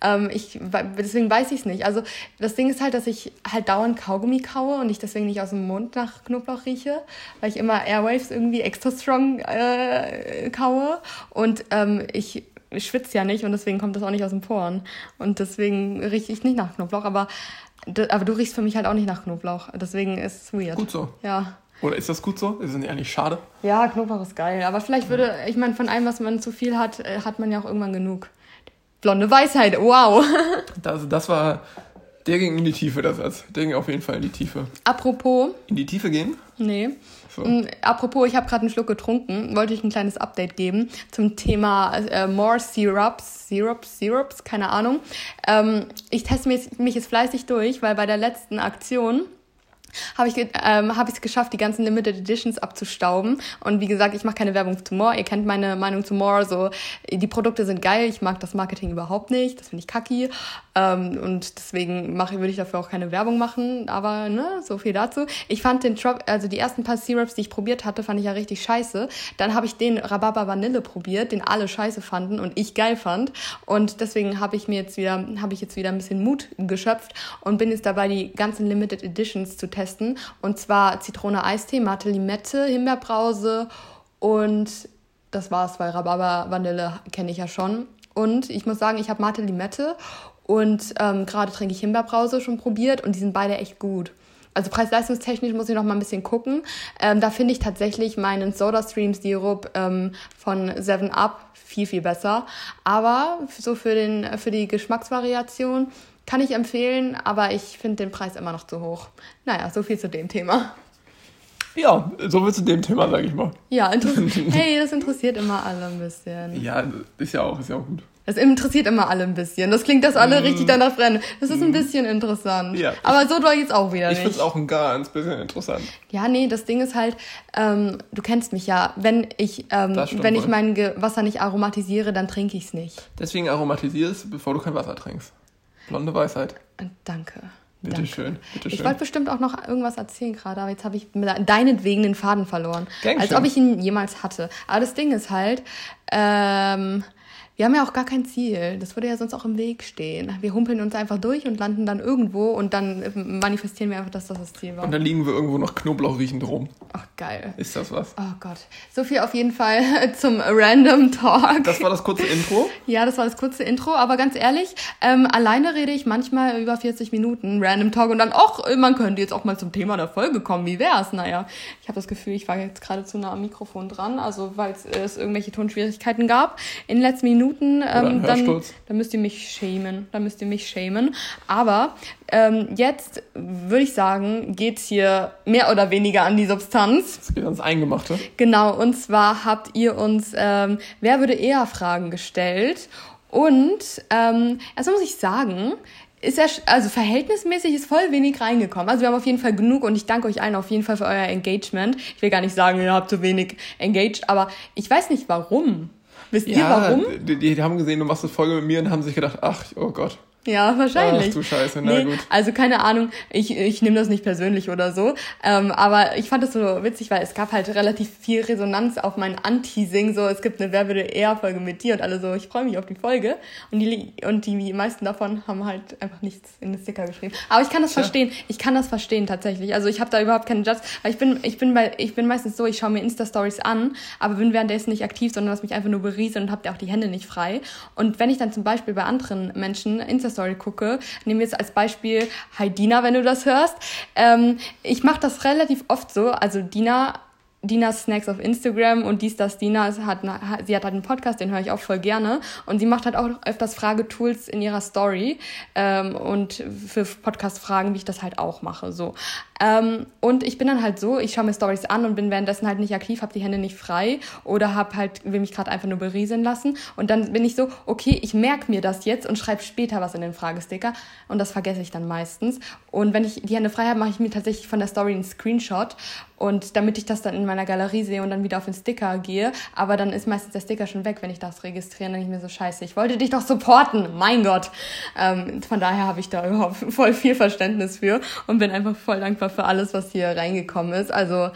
Ähm, ich, we- deswegen weiß ich es nicht. Also das Ding ist halt, dass ich halt dauernd Kaugummi kaue und ich deswegen nicht aus dem Mund nach Knoblauch rieche, weil ich immer Airwaves irgendwie extra strong äh, kaue und ähm, ich schwitze ja nicht und deswegen kommt das auch nicht aus den Poren und deswegen rieche ich nicht nach Knoblauch, aber Aber du riechst für mich halt auch nicht nach Knoblauch. Deswegen ist es weird. Gut so. Ja. Oder ist das gut so? Ist es nicht eigentlich schade? Ja, Knoblauch ist geil. Aber vielleicht würde, ich meine, von allem, was man zu viel hat, äh, hat man ja auch irgendwann genug. Blonde Weisheit, wow. Das, das war, der ging in die Tiefe, der Satz. Der ging auf jeden Fall in die Tiefe. Apropos, In die Tiefe gehen? nee. So. Mm, Apropos, ich habe gerade einen Schluck getrunken, wollte ich ein kleines Update geben zum Thema äh, More Syrups, Syrups, Syrups, keine Ahnung. Ähm, ich teste mich, mich jetzt fleißig durch, weil bei der letzten Aktion habe ich ähm, habe ich es geschafft, die ganzen Limited Editions abzustauben. Und wie gesagt, ich mache keine Werbung zu More. Ihr kennt meine Meinung zu More. So, die Produkte sind geil. Ich mag das Marketing überhaupt nicht. Das finde ich kacki. Ähm, und deswegen mache, würde ich dafür auch keine Werbung machen. Aber ne, so viel dazu. Ich fand den Trop also die ersten paar Syrups, die ich probiert hatte, fand ich ja richtig scheiße. Dann habe ich den Rhabarber Vanille probiert, den alle scheiße fanden und ich geil fand. Und deswegen habe ich mir jetzt wieder, habe ich jetzt wieder ein bisschen Mut geschöpft und bin jetzt dabei, die ganzen Limited Editions zu testen. Und zwar Zitrone Eistee, Mate Limette, Himbeerbrause und das war's, weil Rhabarber Vanille kenne ich ja schon. Und ich muss sagen, ich habe Mate Limette und ähm, gerade trinke ich Himbeerbrause schon probiert und die sind beide echt gut. Also preis-leistungstechnisch muss ich noch mal ein bisschen gucken. Ähm, da finde ich tatsächlich meinen SodaStream Sirup ähm, von 7-Up viel, viel besser. Aber so für, den, für die Geschmacksvariation kann ich empfehlen, aber ich finde den Preis immer noch zu hoch. Naja, so viel zu dem Thema. Ja, so wird zu dem Thema, sag ich mal. Ja, hey, das interessiert immer alle ein bisschen. Ja, ist ja auch, ist ja auch gut. Das interessiert immer alle ein bisschen. Das klingt, dass alle richtig danach brennen. Das ist ein bisschen interessant. Ja. Aber so doll jetzt auch wieder Ich finde nicht. es auch ein ganz bisschen interessant. Ja, nee, das Ding ist halt, ähm, du kennst mich ja. Wenn ich, ähm, wenn ich mein Ge Wasser nicht aromatisiere, dann trinke ich es nicht. Deswegen aromatisier es, bevor du kein Wasser trinkst. Blonde Weisheit. Äh, Danke. Bitte Danke. schön, bitte Ich schön. wollte bestimmt auch noch irgendwas erzählen gerade, aber jetzt habe ich deinetwegen den Faden verloren. Gern als ob ich ihn jemals hatte. Aber das Ding ist halt, ähm, wir haben ja auch gar kein Ziel. Das würde ja sonst auch im Weg stehen. Wir humpeln uns einfach durch und landen dann irgendwo und dann äh, manifestieren wir einfach, dass das das Ziel war. Und dann liegen wir irgendwo noch Knoblauch riechend rum. Ach, geil. Ist das was? Oh Gott. So viel auf jeden Fall zum Random Talk. Das war das kurze Intro. Ja, das war das kurze Intro, aber ganz ehrlich, ähm, alleine rede ich manchmal über 40 Minuten Random Talk und dann, ach, man könnte jetzt auch mal zum Thema der Folge kommen, wie wär's? Naja, ich habe das Gefühl, ich war jetzt gerade zu nah am Mikrofon dran, also weil es irgendwelche Tonschwierigkeiten gab in den letzten Minuten, ein ähm, dann, dann müsst ihr mich schämen, dann müsst ihr mich schämen. Aber ähm, jetzt würde ich sagen, geht's hier mehr oder weniger an die Substanz. Das geht ans Eingemachte. Genau, und zwar habt ihr uns ähm, Wer würde eher Fragen gestellt. Und ähm, erstmal muss ich sagen, ist ja, also verhältnismäßig ist voll wenig reingekommen. Also wir haben auf jeden Fall genug und ich danke euch allen auf jeden Fall für euer Engagement. Ich will gar nicht sagen, ihr habt zu wenig engaged, aber ich weiß nicht warum. Wisst ihr warum? Die, die haben gesehen, du machst eine Folge mit mir und haben sich gedacht, ach, oh Gott. Ja, wahrscheinlich. Ach du Scheiße, na nee, gut. Also keine Ahnung, ich, ich nehme das nicht persönlich oder so. Ähm, aber ich fand das so witzig, weil es gab halt relativ viel Resonanz auf mein Anteasing. So, es gibt eine Wer würde eher Folge mit dir und alle so, ich freue mich auf die Folge. Und die, und die meisten davon haben halt einfach nichts in den Sticker geschrieben. Aber ich kann das Tja. verstehen. Ich kann das verstehen tatsächlich. Also ich habe da überhaupt keinen Judge. Weil ich bin, ich bin bei, ich bin meistens so, ich schaue mir Insta-Stories an, aber bin währenddessen nicht aktiv, sondern lass mich einfach nur berieseln und habe auch die Hände nicht frei. Und wenn ich dann zum Beispiel bei anderen Menschen Insta-Story gucke, nehmen wir jetzt als Beispiel Hi Dina, wenn du das hörst. Ähm, ich mache das relativ oft so. Also Dina Dina Snacks auf Instagram und dies, das Dina, hat, sie hat halt einen Podcast, den höre ich auch voll gerne. Und sie macht halt auch öfters Fragetools in ihrer Story ähm, und für Podcast-Fragen, wie ich das halt auch mache. So. Ähm, und ich bin dann halt so, ich schaue mir Stories an und bin währenddessen halt nicht aktiv, habe die Hände nicht frei oder habe halt, will mich gerade einfach nur berieseln lassen. Und dann bin ich so, okay, ich merke mir das jetzt und schreibe später was in den Fragesticker. Und das vergesse ich dann meistens. Und wenn ich die Hände frei habe, mache ich mir tatsächlich von der Story einen Screenshot. Und damit ich das dann in meiner Galerie sehe und dann wieder auf den Sticker gehe. Aber dann ist meistens der Sticker schon weg, wenn ich das registriere. Dann ich mir so, scheiße, ich wollte dich doch supporten. Mein Gott. Ähm, von daher habe ich da überhaupt voll viel Verständnis für und bin einfach voll dankbar für alles, was hier reingekommen ist. Also,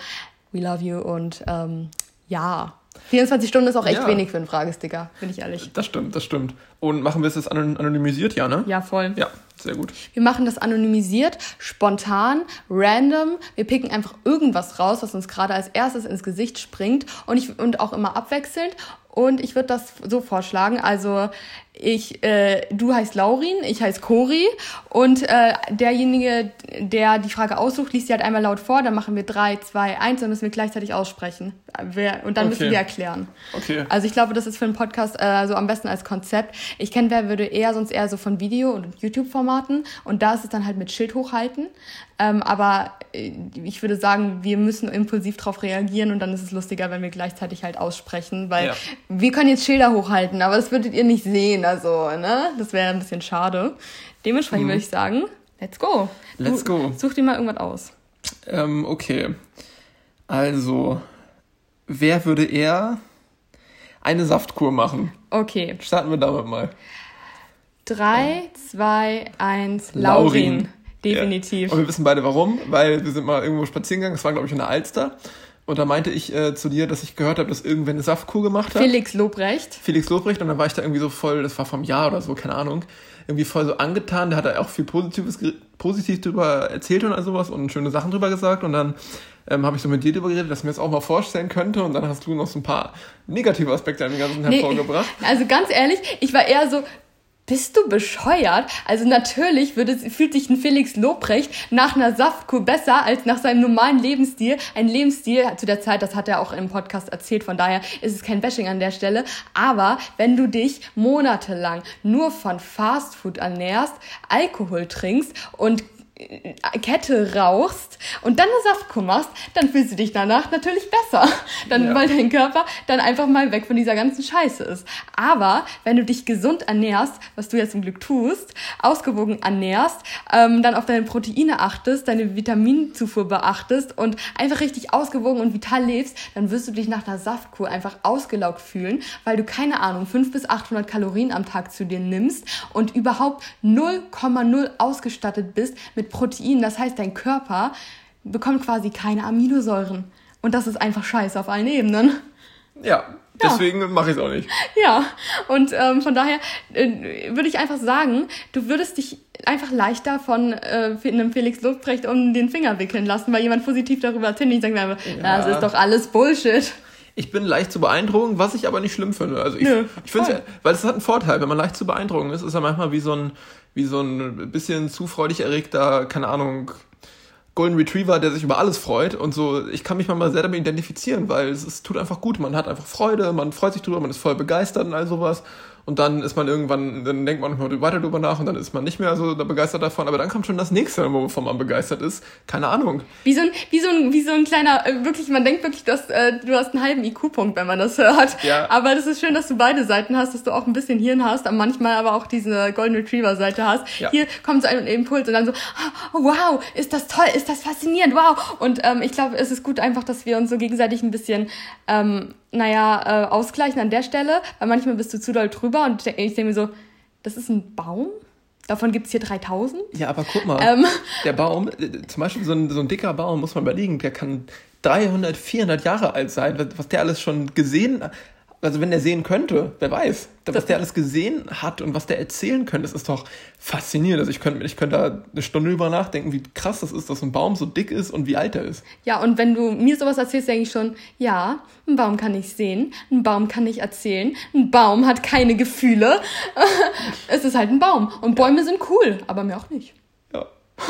we love you und ähm, ja. 24 Stunden ist auch echt ja. wenig für einen Fragesticker, bin ich ehrlich. Das stimmt, das stimmt. Und machen wir es jetzt anonymisiert, ja, ne? Ja, voll. Ja, sehr gut. Wir machen das anonymisiert, spontan, random. Wir picken einfach irgendwas raus, was uns gerade als erstes ins Gesicht springt und, ich, und auch immer abwechselnd. Und ich würde das so vorschlagen. Also ich, äh, du heißt Laurin, ich heiße Cori und äh, derjenige, der die Frage aussucht, liest sie halt einmal laut vor, dann machen wir drei, zwei, eins, dann müssen wir gleichzeitig aussprechen. Wer, und dann okay. müssen wir erklären. Okay. Also ich glaube, das ist für einen Podcast äh, so am besten als Konzept. Ich kenne, wer würde eher sonst eher so von Video- und YouTube-Formaten und da ist es dann halt mit Schild hochhalten. Ähm, aber äh, ich würde sagen, wir müssen impulsiv darauf reagieren und dann ist es lustiger, wenn wir gleichzeitig halt aussprechen, weil ja. wir können jetzt Schilder hochhalten, aber das würdet ihr nicht sehen. Also, ne? Das wäre ein bisschen schade. Dementsprechend mhm. würde ich sagen, let's go. Let's du, go. Such dir mal irgendwas aus. Ähm, okay. Also, wer würde eher eine Saftkur machen? Okay. Starten wir damit mal. 3, 2, 1, Laurin. Definitiv. Ja. Und wir wissen beide warum, weil wir sind mal irgendwo spazieren gegangen, das war glaube ich in der Alster. Und da meinte ich äh, zu dir, dass ich gehört habe, dass irgendwer eine Saftkur gemacht hat. Felix Lobrecht. Felix Lobrecht. Und dann war ich da irgendwie so voll, das war vom Jahr oder so, keine Ahnung, irgendwie voll so angetan. Der hat da auch viel Positives, positiv drüber erzählt und all sowas und schöne Sachen drüber gesagt. Und dann ähm, habe ich so mit dir drüber geredet, dass ich mir das auch mal vorstellen könnte. Und dann hast du noch so ein paar negative Aspekte an dem Ganzen nee, hervorgebracht. Also ganz ehrlich, ich war eher so, bist du bescheuert? Also natürlich würde, fühlt sich ein Felix Lobrecht nach einer Saftkur besser als nach seinem normalen Lebensstil. Ein Lebensstil zu der Zeit, das hat er auch im Podcast erzählt, von daher ist es kein Bashing an der Stelle. Aber wenn du dich monatelang nur von Fastfood ernährst, Alkohol trinkst und Kette rauchst und dann eine Saftkur machst, dann fühlst du dich danach natürlich besser. Dann, ja. weil dein Körper dann einfach mal weg von dieser ganzen Scheiße ist. Aber wenn du dich gesund ernährst, was du jetzt zum Glück tust, ausgewogen ernährst, ähm, dann auf deine Proteine achtest, deine Vitaminzufuhr beachtest und einfach richtig ausgewogen und vital lebst, dann wirst du dich nach einer Saftkur einfach ausgelaugt fühlen, weil du keine Ahnung, 5 bis 800 Kalorien am Tag zu dir nimmst und überhaupt 0,0 ausgestattet bist mit Protein. Das heißt, dein Körper bekommt quasi keine Aminosäuren. Und das ist einfach scheiße auf allen Ebenen. Ja, deswegen ja. mache ich es auch nicht. Ja, und ähm, von daher äh, würde ich einfach sagen, du würdest dich einfach leichter von äh, einem Felix Lobrecht um den Finger wickeln lassen, weil jemand positiv darüber erzählt. Ich sage einfach, ja. das ist doch alles Bullshit. Ich bin leicht zu beeindrucken, was ich aber nicht schlimm finde. Also ich, Nö, ich finde ja, weil es hat einen Vorteil, wenn man leicht zu beeindrucken ist, ist er manchmal wie so ein, wie so ein bisschen zu freudig erregter, keine Ahnung, Golden Retriever, der sich über alles freut und so. Ich kann mich manchmal sehr damit identifizieren, weil es, es tut einfach gut. Man hat einfach Freude, man freut sich drüber, man ist voll begeistert und all sowas und dann ist man irgendwann, dann denkt man nochmal weiter drüber nach und dann ist man nicht mehr so begeistert davon, aber dann kommt schon das nächste, wovon man begeistert ist. Keine Ahnung. Wie so ein, wie so ein, wie so ein kleiner, äh, wirklich, man denkt wirklich, dass äh, du hast einen halben IQ-Punkt, wenn man das hört. Ja. Aber das ist schön, dass du beide Seiten hast, dass du auch ein bisschen Hirn hast, aber manchmal aber auch diese Golden Retriever-Seite hast. Ja. Hier kommt so ein Impuls und dann so, oh, wow, ist das toll, ist das faszinierend, wow. Und ähm, ich glaube, es ist gut einfach, dass wir uns so gegenseitig ein bisschen ähm, naja, äh, ausgleichen an der Stelle, weil manchmal bist du zu doll drüber und ich denke mir so, das ist ein Baum? Davon gibt es hier 3000? Ja, aber guck mal, ähm, der Baum, äh, zum Beispiel so ein, so ein dicker Baum, muss man überlegen, der kann 300, 400 Jahre alt sein, was der alles schon gesehen also wenn der sehen könnte, wer weiß, was der alles gesehen hat und was der erzählen könnte, das ist doch faszinierend. Also ich könnte, ich könnte da eine Stunde über nachdenken, wie krass das ist, dass ein Baum so dick ist und wie alt er ist. Ja, und wenn du mir sowas erzählst, denke ich schon, ja, ein Baum kann ich sehen, ein Baum kann ich erzählen, ein Baum hat keine Gefühle. es ist halt ein Baum. Und Bäume ja. sind cool, aber mir auch nicht.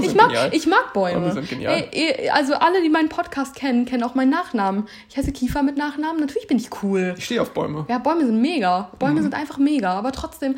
Ich mag, genial. ich mag Bäume. Bäume sind genial. Ey, also alle, die meinen Podcast kennen, kennen auch meinen Nachnamen. Ich heiße Kiefer mit Nachnamen. Natürlich bin ich cool. Ich stehe auf Bäume. Ja, Bäume sind mega. Bäume Mhm. sind einfach mega. Aber trotzdem,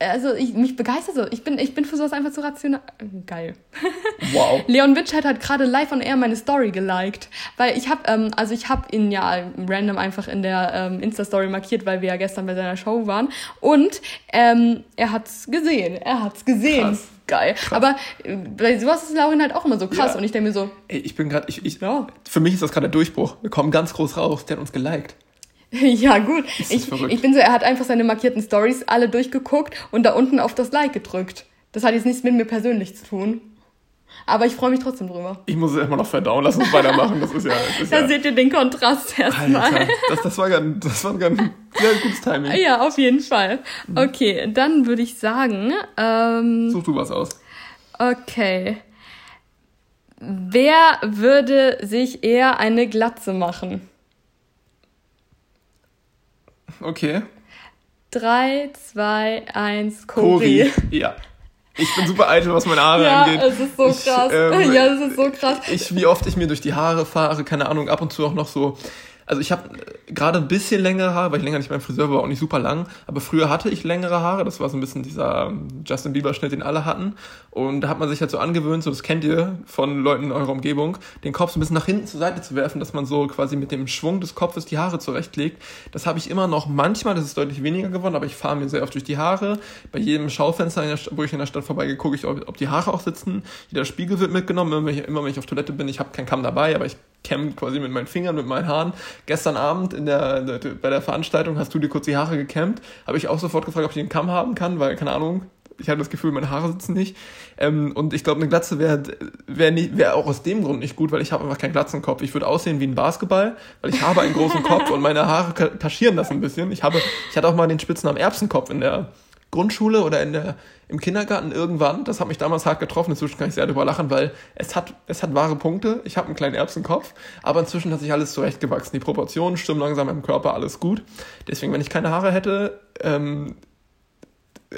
äh, also ich, mich begeistert so. Ich bin, ich bin für sowas einfach zu rational. Geil. Wow. Leon Witschheit hat gerade live on air meine Story geliked, weil ich habe, ähm, also ich habe ihn ja random einfach in der ähm, Insta-Story markiert, weil wir ja gestern bei seiner Show waren und ähm, er hat's gesehen, er hat's gesehen. Krass. Geil. Aber äh, bei sowas ist Laurin halt auch immer so krass Ja. und ich denke mir so, Ey, ich bin gerade, ich, ich, Ja. für mich ist das gerade der Durchbruch. Wir kommen ganz groß raus. Der hat uns geliked. ja gut, ich, verrückt. ich bin so, er hat einfach seine markierten Stories alle durchgeguckt und da unten auf das Like gedrückt. Das hat jetzt nichts mit mir persönlich zu tun. Aber ich freue mich trotzdem drüber. Ich muss es erstmal noch verdauen. Lass uns weitermachen. Das ist ja, das ist Da ja seht ihr den Kontrast erstmal. Das, das war ganz, das war ganz sehr gutes Timing. Ja, auf jeden Fall. Okay, dann würde ich sagen, ähm, Such du was aus. okay. Wer würde sich eher eine Glatze machen? Okay. Drei, zwei, eins, Cori. Ja. Ich bin super eitel, was meine Haare Ja, angeht. es ist so Ich, krass. ähm, ja, es ist so krass. Ich, wie oft ich mir durch die Haare fahre, keine Ahnung, ab und zu auch noch so. Also ich habe gerade ein bisschen längere Haare, weil ich länger nicht beim Friseur war, auch nicht super lang. Aber früher hatte ich längere Haare. Das war so ein bisschen dieser ähm, Justin Bieber Schnitt, den alle hatten. Und da hat man sich halt so angewöhnt, so das kennt ihr von Leuten in eurer Umgebung, den Kopf so ein bisschen nach hinten zur Seite zu werfen, dass man so quasi mit dem Schwung des Kopfes die Haare zurechtlegt. Das habe ich immer noch manchmal, das ist deutlich weniger geworden, aber ich fahre mir sehr oft durch die Haare. Bei jedem Schaufenster, wo ich in der Stadt vorbeigehe, gucke ich, ob, ob die Haare auch sitzen. Jeder Spiegel wird mitgenommen, immer wenn ich, immer wenn ich auf Toilette bin. Ich habe keinen Kamm dabei, aber ich kämme quasi mit meinen Fingern, mit meinen Haaren. Gestern Abend in der, bei der Veranstaltung hast du dir kurz die Haare gekämmt. Habe ich auch sofort gefragt, ob ich den Kamm haben kann, weil, keine Ahnung, ich hatte das Gefühl, meine Haare sitzen nicht. Ähm, und ich glaube, eine Glatze wäre wär wär auch aus dem Grund nicht gut, weil ich habe einfach keinen Glatzenkopf. Ich würde aussehen wie ein Basketball, weil ich habe einen großen Kopf und meine Haare ka- kaschieren das ein bisschen. Ich habe, ich hatte auch mal den Spitznamen Erbsenkopf in der Grundschule oder in der, im Kindergarten irgendwann. Das hat mich damals hart getroffen. Inzwischen kann ich sehr darüber lachen, weil es hat, es hat wahre Punkte. Ich habe einen kleinen Erbsenkopf, aber inzwischen hat sich alles zurechtgewachsen. Die Proportionen stimmen langsam im Körper, alles gut. Deswegen, wenn ich keine Haare hätte, ähm,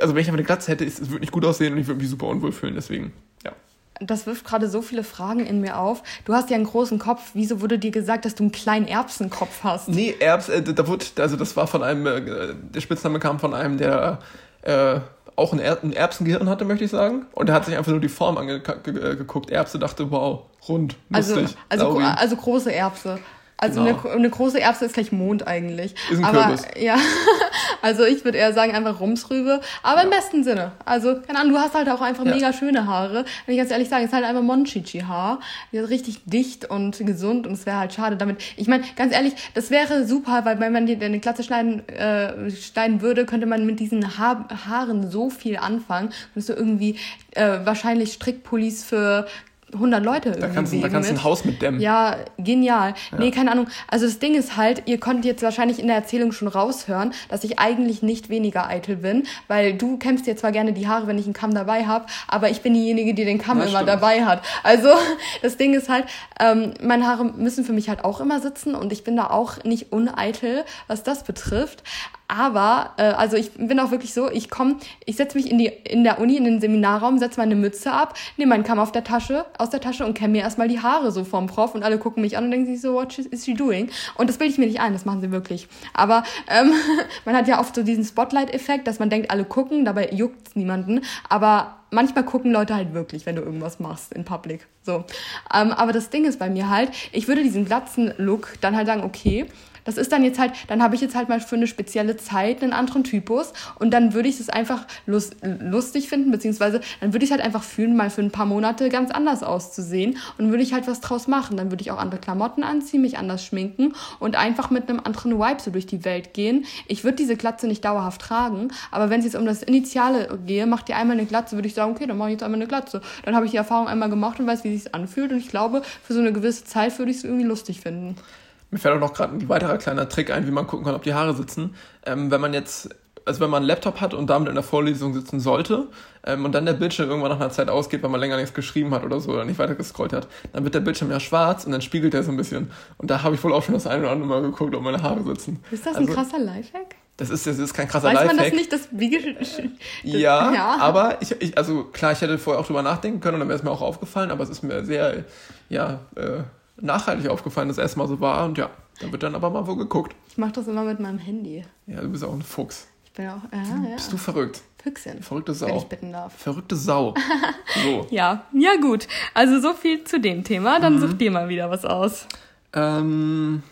also wenn ich einfach eine Glatze hätte, es würde nicht gut aussehen und ich würde mich super unwohl fühlen. Deswegen, ja. Das wirft gerade so viele Fragen in mir auf. Du hast ja einen großen Kopf. Wieso wurde dir gesagt, dass du einen kleinen Erbsenkopf hast? Nee, Erbs, äh, da wurde, also das war von einem, äh, der Spitzname kam von einem, der äh, auch ein, er ein Erbsengehirn hatte, möchte ich sagen. Und der hat sich einfach nur die Form angeguckt. Erbse dachte, wow, rund, Also, lustig. also, Lauri. also große Erbse. Also Genau. eine, eine große Erbse ist gleich Mond eigentlich. Ist ein aber Kürbis. ja, also ich würde eher sagen einfach Rumsrübe, aber im besten Sinne. Also keine Ahnung, du hast halt auch einfach Ja. mega schöne Haare. Wenn ich ganz ehrlich sage, ist halt einfach Monchichi-Haar. Die ist richtig dicht und gesund und es wäre halt schade damit. Ich meine, ganz ehrlich, das wäre super, weil wenn man dir eine Glatze schneiden, äh, schneiden würde, könnte man mit diesen ha Haaren so viel anfangen. Würdest du irgendwie äh, wahrscheinlich Strickpullis für 100 Leute irgendwie da kannst, du- da kannst du ein Haus mit dämmen. Ja, genial. Nee, keine Ahnung. Also das Ding ist halt, ihr konntet jetzt wahrscheinlich in der Erzählung schon raushören, dass ich eigentlich nicht weniger eitel bin, weil du kämmst dir zwar gerne die Haare, wenn ich einen Kamm dabei habe, aber ich bin diejenige, die den Kamm Das immer stimmt. dabei hat. Also das Ding ist halt, ähm, meine Haare müssen für mich halt auch immer sitzen und ich bin da auch nicht uneitel, was das betrifft. Aber, äh, also ich bin auch wirklich so, ich komme, ich setze mich in, die, in der Uni, in den Seminarraum, setze meine Mütze ab, nehme meinen Kamm auf der Tasche, aus der Tasche und kämme mir erstmal die Haare so vom Prof und alle gucken mich an und denken sich so, what is she doing? Und das bilde ich mir nicht ein, das machen sie wirklich. Aber ähm, man hat ja oft so diesen Spotlight-Effekt, dass man denkt, alle gucken, dabei juckt's niemanden. Aber manchmal gucken Leute halt wirklich, wenn du irgendwas machst in Public. So. Ähm, aber das Ding ist bei mir halt, ich würde diesen glatzen Look dann halt sagen, okay, das ist dann jetzt halt, dann habe ich jetzt halt mal für eine spezielle Zeit einen anderen Typus und dann würde ich es einfach lust, lustig finden, beziehungsweise dann würde ich es halt einfach fühlen, mal für ein paar Monate ganz anders auszusehen und würde ich halt was draus machen. Dann würde ich auch andere Klamotten anziehen, mich anders schminken und einfach mit einem anderen Vibe so durch die Welt gehen. Ich würde diese Glatze nicht dauerhaft tragen, aber wenn es jetzt um das Initiale gehe, macht ihr einmal eine Glatze, würde ich sagen, okay, dann mache ich jetzt einmal eine Glatze. Dann habe ich die Erfahrung einmal gemacht und weiß, wie sich anfühlt und ich glaube, für so eine gewisse Zeit würde ich es irgendwie lustig finden. Mir fällt auch noch gerade ein weiterer kleiner Trick ein, wie man gucken kann, ob die Haare sitzen. Ähm, wenn man jetzt, also wenn man einen Laptop hat und damit in der Vorlesung sitzen sollte ähm, und dann der Bildschirm irgendwann nach einer Zeit ausgeht, weil man länger nichts geschrieben hat oder so oder nicht weiter gescrollt hat, dann wird der Bildschirm ja schwarz und dann spiegelt er so ein bisschen. Und da habe ich wohl auch schon das eine oder andere Mal geguckt, ob meine Haare sitzen. Ist das Also- ein krasser Lifehack? Das ist, das ist kein krasser Weiß Lifehack. man das nicht, das wie Ja, Ja. aber ich, ich, also klar, ich hätte vorher auch drüber nachdenken können und dann wäre es mir auch aufgefallen, aber es ist mir sehr, ja, äh, nachhaltig aufgefallen, dass es erstmal so war und ja, da wird dann aber mal wo geguckt. Ich mache das immer mit meinem Handy. Ja, du bist auch ein Fuchs. Ich bin auch, ja, ja. Bist du verrückt? Füchschen, Verrückte wenn ich Sau. bitten darf. Verrückte Sau. So. Ja, ja gut. Also so viel zu dem Thema. Mhm. Dann such dir mal wieder was aus. Ähm.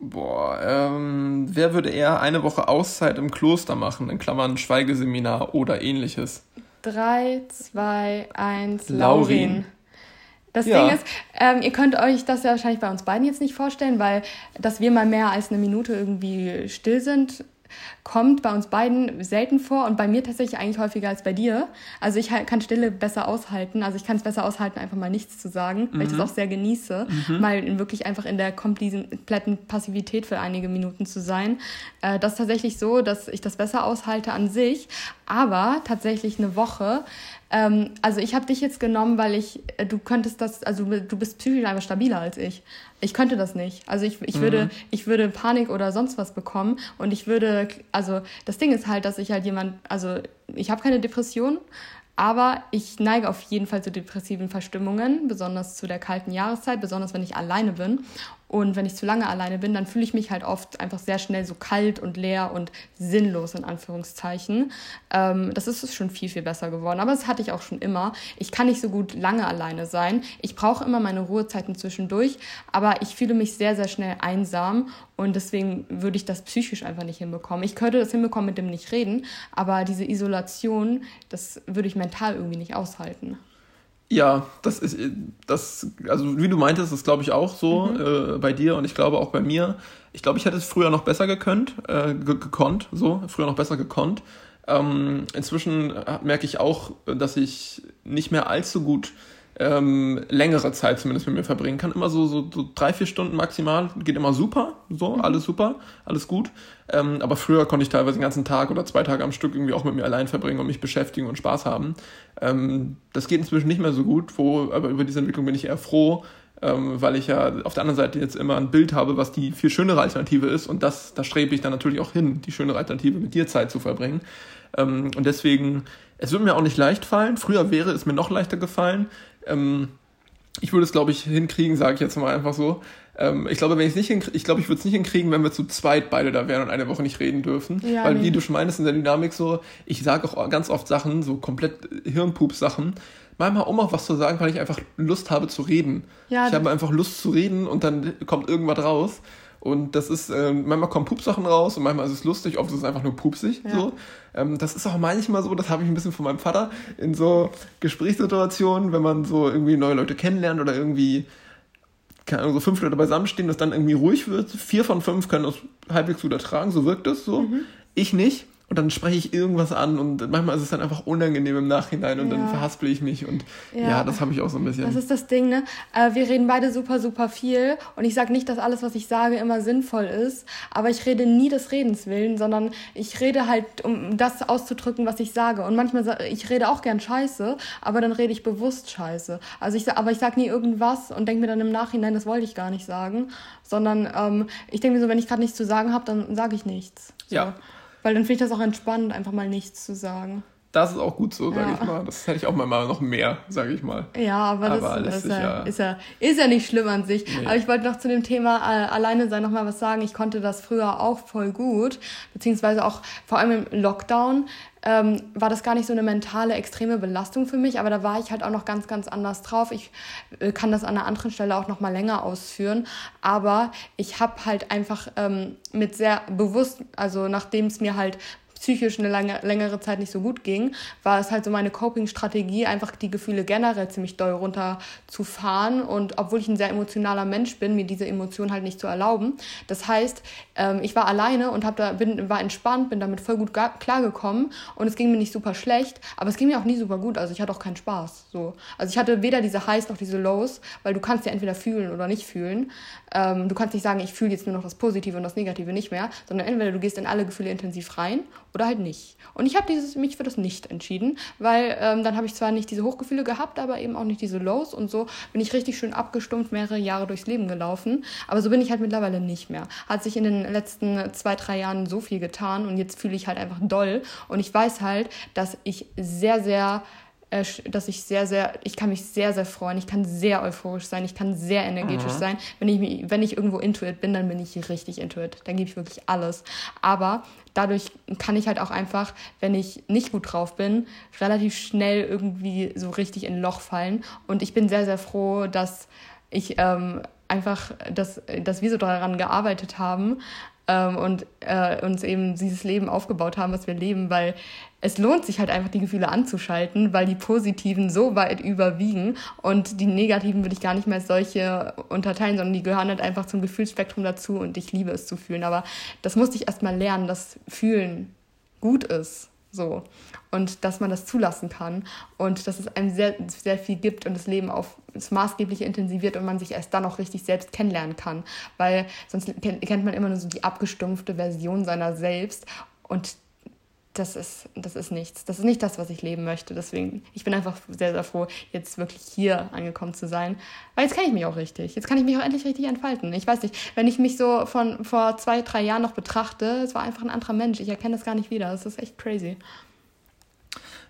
Boah, ähm, wer würde eher eine Woche Auszeit im Kloster machen, in Klammern Schweigeseminar oder ähnliches? Drei, zwei, eins, Laurin. Laurin. Das Ja. Ding ist, ähm, ihr könnt euch das ja wahrscheinlich bei uns beiden jetzt nicht vorstellen, weil dass wir mal mehr als eine Minute irgendwie still sind, kommt bei uns beiden selten vor und bei mir tatsächlich eigentlich häufiger als bei dir. Also ich halt- kann Stille besser aushalten. Also ich kann es besser aushalten, einfach mal nichts zu sagen, weil ich Mhm. das auch sehr genieße, mal wirklich einfach in der kompletten Passivität für einige Minuten zu sein. Äh, das ist tatsächlich so, dass ich das besser aushalte an sich, aber tatsächlich eine Woche. Ähm, also ich habe dich jetzt genommen, weil ich, äh, du könntest das, also du bist psychisch einfach stabiler als ich. Ich könnte das nicht. Also ich, ich, würde, ich würde Panik oder sonst was bekommen und ich würde, also das Ding ist halt, dass ich halt jemand, also ich habe keine Depression, aber ich neige auf jeden Fall zu depressiven Verstimmungen, besonders zu der kalten Jahreszeit, besonders wenn ich alleine bin. Und wenn ich zu lange alleine bin, dann fühle ich mich halt oft einfach sehr schnell so kalt und leer und sinnlos in Anführungszeichen. Ähm, das ist schon viel, viel besser geworden. Aber das hatte ich auch schon immer. Ich kann nicht so gut lange alleine sein. Ich brauche immer meine Ruhezeiten zwischendurch, aber ich fühle mich sehr, sehr schnell einsam und deswegen würde ich das psychisch einfach nicht hinbekommen. Ich könnte das hinbekommen mit dem nicht reden, aber diese Isolation, das würde ich mental irgendwie nicht aushalten. Ja, das ist, das, also wie du meintest, ist glaube ich auch so Mhm. äh, bei dir und ich glaube auch bei mir. Ich glaube, ich hätte es früher noch besser gekönnt, äh, ge gekonnt, so, früher noch besser gekonnt. Ähm, inzwischen äh, merke ich auch, dass ich nicht mehr allzu gut ähm, längere Zeit zumindest mit mir verbringen kann. Immer so, so, so drei, vier Stunden maximal. Geht immer super. So, alles super, alles gut. Ähm, aber früher konnte ich teilweise den ganzen Tag oder zwei Tage am Stück irgendwie auch mit mir allein verbringen und mich beschäftigen und Spaß haben. Ähm, das geht inzwischen nicht mehr so gut, wo, aber über diese Entwicklung bin ich eher froh, ähm, weil ich ja auf der anderen Seite jetzt immer ein Bild habe, was die viel schönere Alternative ist und das, da strebe ich dann natürlich auch hin, die schönere Alternative mit dir Zeit zu verbringen. Ähm, und deswegen, es wird mir auch nicht leicht fallen. Früher wäre es mir noch leichter gefallen. Ähm, ich würde es, glaube ich, hinkriegen, sage ich jetzt mal einfach so. Ähm, ich glaube, wenn ich nicht hinkriege, ich glaube, ich würde es nicht hinkriegen, wenn wir zu zweit beide da wären und eine Woche nicht reden dürfen. Ja, Weil, nee. wie du schon meinst, in der Dynamik so, ich sage auch ganz oft Sachen, so komplett Hirnpups-Sachen. Manchmal, um auch was zu sagen, weil ich einfach Lust habe zu reden. Ja, ich habe einfach Lust zu reden und dann kommt irgendwas raus. Und das ist, ähm, manchmal kommen Pupsachen raus und manchmal ist es lustig, oft ist es einfach nur pupsig. Ja. So. Ähm, das ist auch manchmal so, das habe ich ein bisschen von meinem Vater in so Gesprächssituationen, wenn man so irgendwie neue Leute kennenlernt oder irgendwie, keine Ahnung, so fünf Leute beisammenstehen, dass dann irgendwie ruhig wird. Vier von fünf können das halbwegs gut ertragen, so wirkt es so. Mhm. Ich nicht. Und dann spreche ich irgendwas an und manchmal ist es dann einfach unangenehm im Nachhinein und dann Ja. verhaspel ich mich und ja, Ja. das habe ich auch so ein bisschen. Das ist das Ding, ne? Äh, wir reden beide super, super viel und ich sage nicht, dass alles, was ich sage, immer sinnvoll ist, aber ich rede nie des Redens willen, sondern ich rede halt, um das auszudrücken, was ich sage. Und manchmal, ich rede auch gern Scheiße, aber dann rede ich bewusst Scheiße. Also ich, aber ich sage nie irgendwas und denke mir dann im Nachhinein, das wollte ich gar nicht sagen, sondern ähm, ich denke mir so, wenn ich gerade nichts zu sagen habe, dann sage ich nichts. So. Ja. Weil dann finde ich das auch entspannt, einfach mal nichts zu sagen. Das ist auch gut so, sage Ja. ich mal. Das hätte ich auch mal noch mehr, sage ich mal. Ja, aber, Aber das, das ist, ja- ist, ja, ist ja nicht schlimm an sich. Nee. Aber ich wollte noch zu dem Thema äh, alleine sein noch mal was sagen. Ich konnte das früher auch voll gut, beziehungsweise auch vor allem im Lockdown ähm, war das gar nicht so eine mentale extreme Belastung für mich, aber da war ich halt auch noch ganz, ganz anders drauf. Ich äh, kann das an einer anderen Stelle auch noch mal länger ausführen, aber ich habe halt einfach ähm, mit sehr bewusst, also nachdem es mir halt psychisch eine lange, längere Zeit nicht so gut ging, war es halt so meine Coping-Strategie, einfach die Gefühle generell ziemlich doll runterzufahren und obwohl ich ein sehr emotionaler Mensch bin, mir diese Emotionen halt nicht zu erlauben. Das heißt, ähm, ich war alleine und hab da, bin, war entspannt, bin damit voll gut klargekommen und es ging mir nicht super schlecht, aber es ging mir auch nie super gut, also ich hatte auch keinen Spaß. So. Also ich hatte weder diese Highs noch diese Lows, weil du kannst ja entweder fühlen oder nicht fühlen. Ähm, du kannst nicht sagen, ich fühle jetzt nur noch das Positive und das Negative nicht mehr, sondern entweder du gehst in alle Gefühle intensiv rein oder halt nicht. Und ich habe mich für das Nicht entschieden, weil ähm, dann habe ich zwar nicht diese Hochgefühle gehabt, aber eben auch nicht diese Lows und so bin ich richtig schön abgestumpft mehrere Jahre durchs Leben gelaufen. Aber so bin ich halt mittlerweile nicht mehr. Hat sich in den letzten zwei, drei Jahren so viel getan und jetzt fühle ich halt einfach doll. Und ich weiß halt, dass ich sehr, sehr dass ich sehr, sehr, ich kann mich sehr, sehr freuen, ich kann sehr euphorisch sein, ich kann sehr energetisch mhm. sein. Wenn ich, wenn ich irgendwo intuit bin, dann bin ich richtig intuit. Dann gebe ich wirklich alles. Aber dadurch kann ich halt auch einfach, wenn ich nicht gut drauf bin, relativ schnell irgendwie so richtig in ein Loch fallen. Und ich bin sehr, sehr froh, dass ich ähm, einfach, dass, dass wir so daran gearbeitet haben, ähm, und äh, uns eben dieses Leben aufgebaut haben, was wir leben, weil es lohnt sich halt einfach, die Gefühle anzuschalten, weil die positiven so weit überwiegen und die negativen würde ich gar nicht mehr als solche unterteilen, sondern die gehören halt einfach zum Gefühlsspektrum dazu und ich liebe es zu fühlen. Aber das musste ich erst mal lernen, dass Fühlen gut ist. So. Und dass man das zulassen kann und dass es einem sehr, sehr viel gibt und das Leben auf das Maßgebliche intensiviert und man sich erst dann auch richtig selbst kennenlernen kann. Weil sonst kennt man immer nur so die abgestumpfte Version seiner selbst und das ist, das ist nichts. Das ist nicht das, was ich leben möchte. Deswegen, ich bin einfach sehr, sehr froh, jetzt wirklich hier angekommen zu sein. Weil jetzt kenne ich mich auch richtig. Jetzt kann ich mich auch endlich richtig entfalten. Ich weiß nicht, wenn ich mich so von vor zwei, drei Jahren noch betrachte, es war einfach ein anderer Mensch. Ich erkenne das gar nicht wieder. Das ist echt crazy.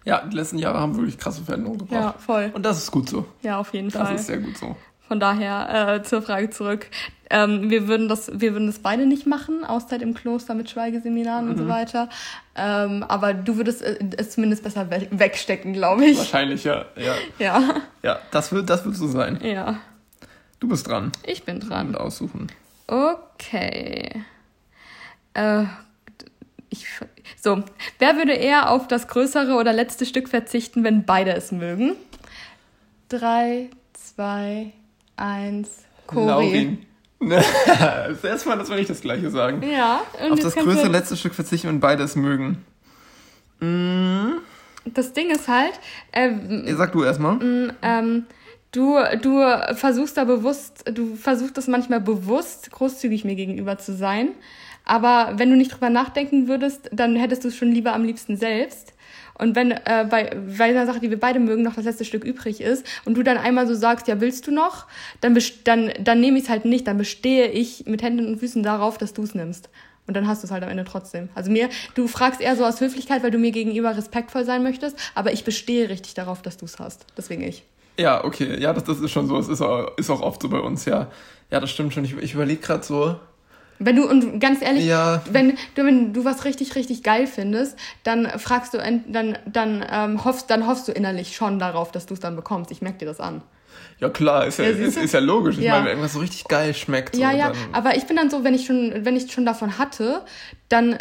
Ja, die letzten Jahre haben wirklich krasse Veränderungen gebracht. Ja, voll. Und das ist gut so. Ja, auf jeden das Fall. Das ist sehr gut so. Von daher äh, zur Frage zurück. Ähm, wir, würden das, wir würden das beide nicht machen, Auszeit im Kloster mit Schweigeseminaren mhm. und so mhm. weiter. Ähm, aber du würdest äh, es zumindest besser we wegstecken, glaube ich. Wahrscheinlich, ja. Ja, ja. ja das, wird, das wird so sein. Ja. Du bist dran. Ich bin dran. Und aussuchen. Okay. Äh, ich, so, wer würde eher auf das größere oder letzte Stück verzichten, wenn beide es mögen? Drei, zwei, eins. Laurin. das erste Mal, dass wir nicht das Gleiche sagen. Ja. auf das größere letzte Stück verzichten, wenn beide es mögen. Mm. Das Ding ist halt. Ähm, Sag du erstmal. Mm, ähm, du, du versuchst da bewusst, du versuchst das manchmal bewusst, großzügig mir gegenüber zu sein. Aber wenn du nicht drüber nachdenken würdest, dann hättest du es schon lieber am liebsten selbst. Und wenn äh, bei, bei einer Sache, die wir beide mögen, noch das letzte Stück übrig ist und du dann einmal so sagst, ja, willst du noch, dann, dann, dann nehme ich es halt nicht. Dann bestehe ich mit Händen und Füßen darauf, dass du es nimmst. Und dann hast du es halt am Ende trotzdem. Also mir, du fragst eher so aus Höflichkeit, weil du mir gegenüber respektvoll sein möchtest, aber ich bestehe richtig darauf, dass du es hast. Deswegen ich. Ja, okay. Ja, das, das ist schon so. Es ist auch, ist auch oft so bei uns, ja. Ja, das stimmt schon. Ich, ich überlege gerade so, wenn du, und ganz ehrlich, ja. wenn, du, wenn du was richtig, richtig geil findest, dann fragst du, dann, dann, ähm, hoffst, dann hoffst du innerlich schon darauf, dass du es dann bekommst. Ich merke dir das an. Ja, klar, ist ja, ja ist, ist, ja logisch. Ich ja. meine, wenn irgendwas so richtig geil schmeckt. So, ja, ja, aber ich bin dann so, wenn ich schon, wenn ich schon davon hatte, dann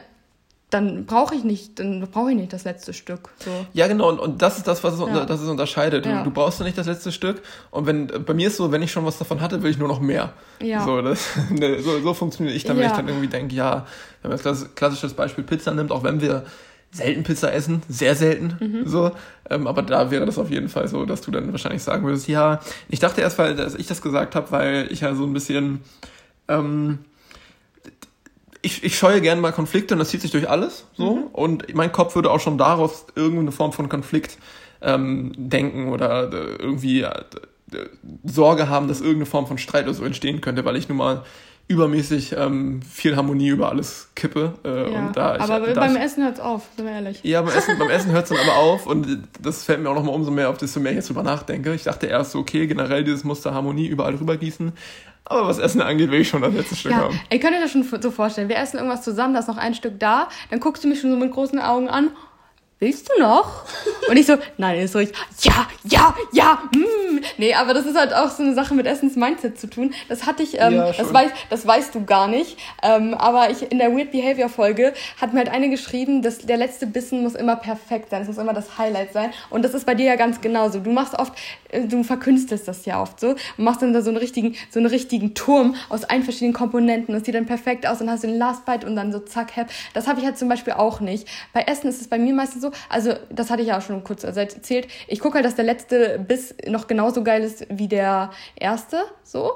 dann brauche ich nicht, dann brauche ich nicht das letzte Stück. So. Ja, genau, und, und das ist das, was es, ja. das es unterscheidet. Ja. Du, du brauchst ja nicht das letzte Stück. Und wenn bei mir ist so, wenn ich schon was davon hatte, will ich nur noch mehr. Ja. So, das, ne, so, so funktioniert ich dann, wenn ich dann irgendwie denke, ja, wenn man das klassisches Beispiel Pizza nimmt, auch wenn wir selten Pizza essen, sehr selten, mhm. so. Ähm, aber da wäre das auf jeden Fall so, dass du dann wahrscheinlich sagen würdest, ja, ich dachte erst, weil dass ich das gesagt habe, weil ich ja so ein bisschen ähm, ich, ich scheue gerne mal Konflikte und das zieht sich durch alles so. Mhm. Und mein Kopf würde auch schon daraus irgendeine Form von Konflikt ähm, denken oder äh, irgendwie äh, Sorge haben, dass irgendeine Form von Streit oder so entstehen könnte, weil ich nun mal übermäßig ähm, viel Harmonie über alles kippe. Äh, ja, und da aber ich, beim da Essen hört es auf, sind wir ehrlich. Ja, beim Essen, beim Essen hört es dann aber auf und das fällt mir auch nochmal umso mehr auf, desto mehr ich jetzt drüber nachdenke. Ich dachte erst so, okay, generell dieses Muster Harmonie überall rübergießen. Aber was Essen angeht, will ich schon das letzte Stück ja, haben. Ihr könnt euch das schon so vorstellen. Wir essen irgendwas zusammen, da ist noch ein Stück da. Dann guckst du mich schon so mit großen Augen an willst du noch? Und ich so, nein, ist ruhig, ja, ja, ja, mm. Nee, aber das ist halt auch so eine Sache mit Essens-Mindset zu tun. Das hatte ich, ähm, ja, das, weiß, das weißt du gar nicht. Ähm, aber ich in der Weird Behavior Folge hat mir halt eine geschrieben, dass der letzte Bissen muss immer perfekt sein. Es muss immer das Highlight sein. Und das ist bei dir ja ganz genauso. Du machst oft, äh, du verkünstelst das ja oft so und machst dann da so einen richtigen, so einen richtigen Turm aus allen verschiedenen Komponenten. Das sieht dann perfekt aus und hast du den Last Bite und dann so zack, hep. Das habe ich halt zum Beispiel auch nicht. Bei Essen ist es bei mir meistens so, also das hatte ich ja auch schon kurz erzählt, ich gucke halt, dass der letzte Biss noch genauso geil ist wie der erste, so.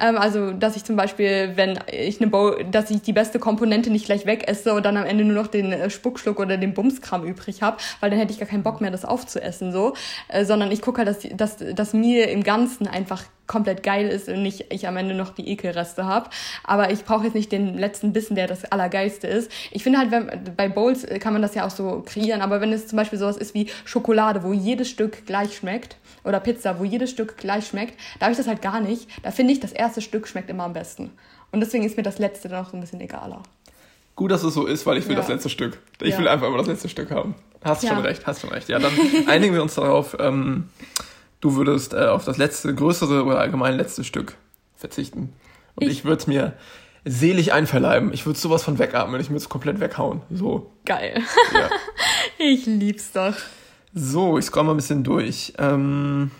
Ähm, also, dass ich zum Beispiel, wenn ich eine Bowl, dass ich die beste Komponente nicht gleich wegesse und dann am Ende nur noch den äh, Spuckschluck oder den Bumskram übrig habe, weil dann hätte ich gar keinen Bock mehr, das aufzuessen, so. Äh, sondern ich gucke halt, dass, dass, dass mir im Ganzen einfach komplett geil ist und nicht ich am Ende noch die Ekelreste habe. Aber ich brauche jetzt nicht den letzten Bissen, der das Allergeilste ist. Ich finde halt, wenn, bei Bowls kann man das ja auch so kreieren, aber wenn es zum Beispiel sowas ist wie Schokolade, wo jedes Stück gleich schmeckt, oder Pizza, wo jedes Stück gleich schmeckt, da habe ich das halt gar nicht. Da finde ich, das erste Stück schmeckt immer am besten. Und deswegen ist mir das letzte dann auch so ein bisschen egaler. Gut, dass es so ist, weil ich will ja. das letzte Stück. Ich ja. will einfach immer das letzte Stück haben. Hast ja. schon recht, hast schon recht. Ja, dann einigen wir uns darauf. Ähm, du würdest äh, auf das letzte, größere oder allgemein letzte Stück verzichten. Und ich, ich würde es mir selig einverleiben. Ich würde sowas von wegatmen. Ich würde es komplett weghauen. So. Geil. Ja. ich lieb's doch. So, ich scroll mal ein bisschen durch. Ähm,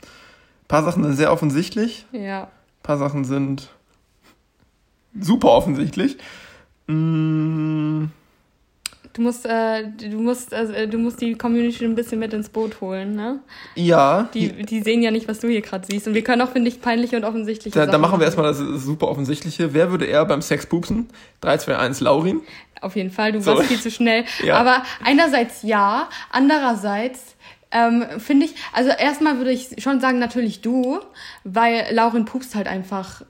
ein paar Sachen sind sehr offensichtlich. Ja. Ein paar Sachen sind super offensichtlich. Mm, Du musst, äh, du musst, also, du musst die Community ein bisschen mit ins Boot holen, ne? Ja. Die, die sehen ja nicht, was du hier gerade siehst. Und wir können auch, finde ich, peinliche und offensichtliche da, Da machen wir erstmal das super offensichtliche. Wer würde eher beim Sex pupsen? 3, 2, 1, Laurin. Auf jeden Fall, du so. warst viel zu schnell. Ja. Aber einerseits ja, andererseits ähm, finde ich, also erstmal würde ich schon sagen, natürlich du, weil Laurin pupst halt einfach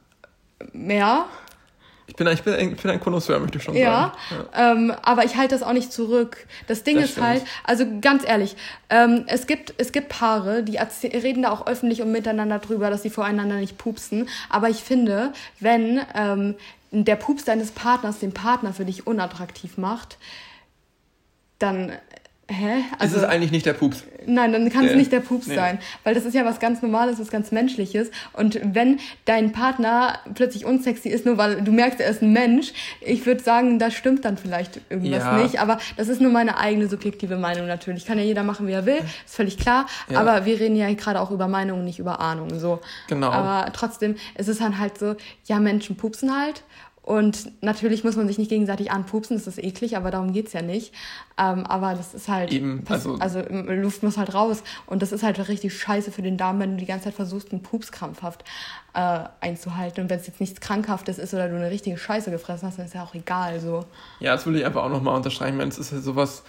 mehr. Ich bin, ich bin, ich bin ein Konnoisseur, möchte ich schon ja, sagen. Ja, ähm, aber ich halte das auch nicht zurück. Das Ding das ist stimmt. halt, also ganz ehrlich, ähm, es, gibt, es gibt Paare, die reden da auch öffentlich und miteinander drüber, dass sie voreinander nicht pupsen. Aber ich finde, wenn ähm, der Pups deines Partners den Partner für dich unattraktiv macht, dann Hä? Also, ist es eigentlich nicht der Pups? Nein, dann kann es nicht der Pups nee. sein. Weil das ist ja was ganz Normales, was ganz Menschliches. Und wenn dein Partner plötzlich unsexy ist, nur weil du merkst, er ist ein Mensch, ich würde sagen, da stimmt dann vielleicht irgendwas ja. nicht. Aber das ist nur meine eigene subjektive Meinung natürlich. Kann ja jeder machen, wie er will, ist völlig klar. Ja. Aber wir reden ja gerade auch über Meinungen, nicht über Ahnungen. So. Genau. Aber trotzdem, es ist dann halt so, ja, Menschen pupsen halt. Und natürlich muss man sich nicht gegenseitig anpupsen, das ist eklig, aber darum geht's ja nicht. Ähm, aber das ist halt. Eben, also, also Luft muss halt raus. Und das ist halt richtig scheiße für den Darm, wenn du die ganze Zeit versuchst, einen Pups krampfhaft äh, einzuhalten. Und wenn es jetzt nichts Krankhaftes ist oder du eine richtige Scheiße gefressen hast, dann ist ja auch egal so. Ja, das will ich einfach auch nochmal unterstreichen, wenn es ist ja sowas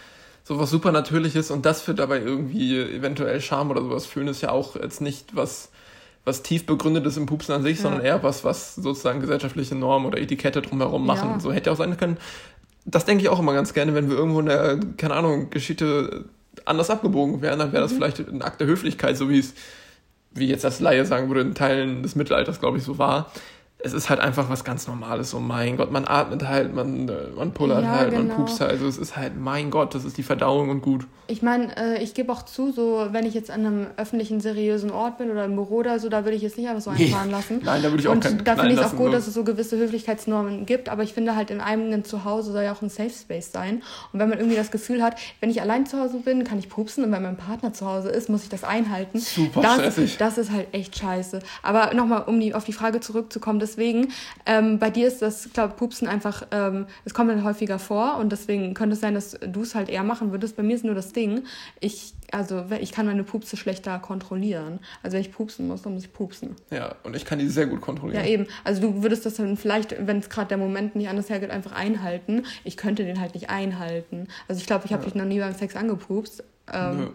sowas super Natürliches und das für dabei irgendwie eventuell Scham oder sowas fühlen, ist ja auch jetzt nicht was was tief begründet ist im Pupsen an sich, ja. sondern eher was, was sozusagen gesellschaftliche Normen oder Etikette drumherum machen. Ja. So hätte auch sein können. Das denke ich auch immer ganz gerne, wenn wir irgendwo in der, keine Ahnung, Geschichte anders abgebogen wären, dann wäre das mhm. vielleicht ein Akt der Höflichkeit, so wie es, wie jetzt das Laie sagen würde, in Teilen des Mittelalters, glaube ich, so war es ist halt einfach was ganz Normales. So, mein Gott, man atmet halt, man, äh, man pullert ja, halt, genau. man pupst halt. Also es ist halt, mein Gott, das ist die Verdauung und gut. Ich meine, äh, ich gebe auch zu, so wenn ich jetzt an einem öffentlichen, seriösen Ort bin oder im Büro oder so, da würde ich jetzt nicht einfach so einfahren lassen. Nein, da würde ich auch keinen Und da finde ich es auch gut, so. dass es so gewisse Höflichkeitsnormen gibt, aber ich finde halt in einem Zuhause soll ja auch ein Safe Space sein. Und wenn man irgendwie das Gefühl hat, wenn ich allein zu Hause bin, kann ich pupsen und wenn mein Partner zu Hause ist, muss ich das einhalten. Super das, stressig. Das ist halt echt scheiße. Aber nochmal, um die, auf die Frage zurückzukommen, deswegen, ähm, bei dir ist das, glaube Pupsen einfach, ähm, es kommt dann häufiger vor und deswegen könnte es sein, dass du es halt eher machen würdest. Bei mir ist nur das Ding, ich, also ich kann meine Pupse schlechter kontrollieren. Also wenn ich pupsen muss, dann muss ich pupsen. Ja, und ich kann die sehr gut kontrollieren. Ja, eben. Also du würdest das dann vielleicht, wenn es gerade der Moment nicht anders hergeht, einfach einhalten. Ich könnte den halt nicht einhalten. Also ich glaube, ich habe ja. dich noch nie beim Sex angepupst. Ähm, Nö.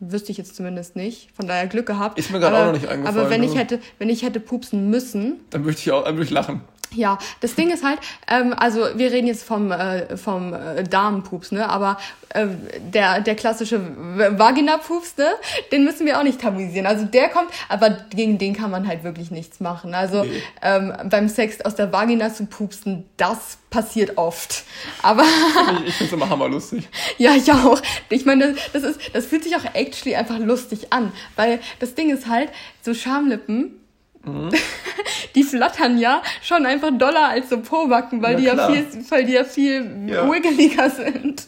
Wüsste ich jetzt zumindest nicht. Von daher Glück gehabt. Ist mir gerade auch noch nicht eingefallen. Aber wenn ich hätte, wenn ich hätte pupsen müssen. Dann würde ich auch, dann würde ich lachen. Ja, das Ding ist halt, ähm, also wir reden jetzt vom, äh, vom äh, Damenpups, ne? Aber äh, der, der klassische Vagina-Pups, ne? Den müssen wir auch nicht tabuisieren. Also der kommt, aber gegen den kann man halt wirklich nichts machen. Also nee. ähm, beim Sex aus der Vagina zu pupsen, das passiert oft. Aber. ich ich finde es immer hammerlustig. ja, ich auch. Ich meine, das, ist, das fühlt sich auch actually einfach lustig an. Weil das Ding ist halt, so Schamlippen Mhm. Die flattern ja schon einfach doller als so Pobacken, weil, ja, die, ja viel, weil die ja viel ja. sind.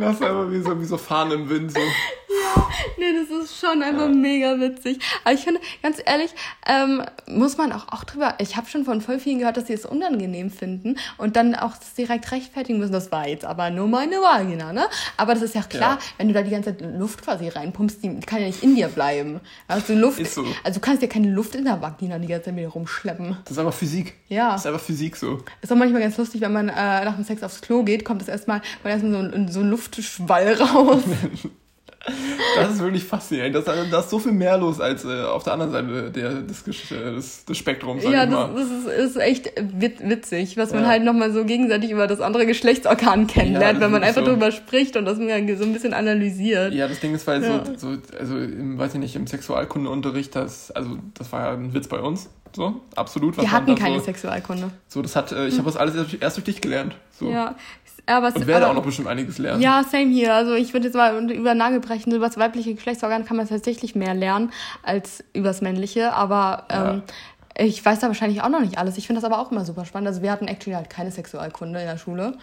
Das ist einfach wie so, wie so Fahnen im Wind. So. Ja, nee, das ist schon einfach ja. mega witzig. Aber ich finde, ganz ehrlich, ähm, muss man auch, auch drüber, ich habe schon von voll vielen gehört, dass sie es unangenehm finden und dann auch direkt rechtfertigen müssen. Das war jetzt aber nur meine Vagina, ne? Aber das ist ja klar, ja. wenn du da die ganze Zeit Luft quasi reinpumpst, die kann ja nicht in dir bleiben. Also Luft, so. also du kannst ja keine Luft in der Vagina die ganze Zeit mit rumschleppen. Das ist einfach Physik. Ja. Das ist einfach Physik so. Ist auch manchmal ganz lustig, wenn man äh, nach dem Sex aufs Klo geht, kommt das erstmal, erstmal so so ein Luftschwall raus. Das ist wirklich faszinierend. Da ist, ist so viel mehr los als äh, auf der anderen Seite der, des, des, des Spektrums. ja, das, das ist, ist, echt witzig, was man halt nochmal so gegenseitig über das andere Geschlechtsorgan kennenlernt, ja, wenn man einfach so. drüber spricht und das so ein bisschen analysiert. Ja, das Ding ist, weil ja. so, so, also im, weiß ich nicht, im Sexualkundeunterricht, das, also das war ja ein Witz bei uns. So, absolut. Wir hatten keine so, Sexualkunde. So, das hat, äh, ich hm. habe das alles erst durch dich gelernt. So. Ja, aber und werde aber, auch noch bestimmt einiges lernen. Ja, same hier. Also ich würde jetzt mal über Nagel brechen. Über das weibliche Geschlechtsorgan kann man tatsächlich mehr lernen als über das männliche. Aber ähm, ja. ich weiß da wahrscheinlich auch noch nicht alles. Ich finde das aber auch immer super spannend. Also wir hatten actually halt keine Sexualkunde in der Schule.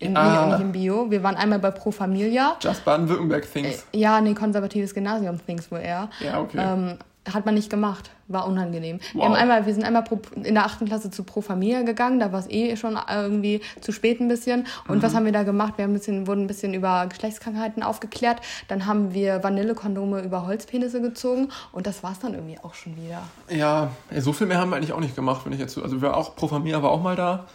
In, ah. nicht im Bio. Wir waren einmal bei Pro Familia. Just Baden-Württemberg Things. Äh, ja, nee, konservatives Gymnasium Things wohl eher. Ja, okay. Ähm, hat man nicht gemacht. War unangenehm. Wow. Wir, haben einmal, wir sind einmal pro, in der achten Klasse zu Pro Familia gegangen. Da war es eh schon irgendwie zu spät ein bisschen. Und mhm. was haben wir da gemacht? Wir haben ein bisschen, wurden ein bisschen über Geschlechtskrankheiten aufgeklärt. Dann haben wir Vanillekondome über Holzpenisse gezogen. Und das war es dann irgendwie auch schon wieder. Ja, so viel mehr haben wir eigentlich auch nicht gemacht, wenn ich jetzt so. Also wir auch, Pro Familia war auch mal da.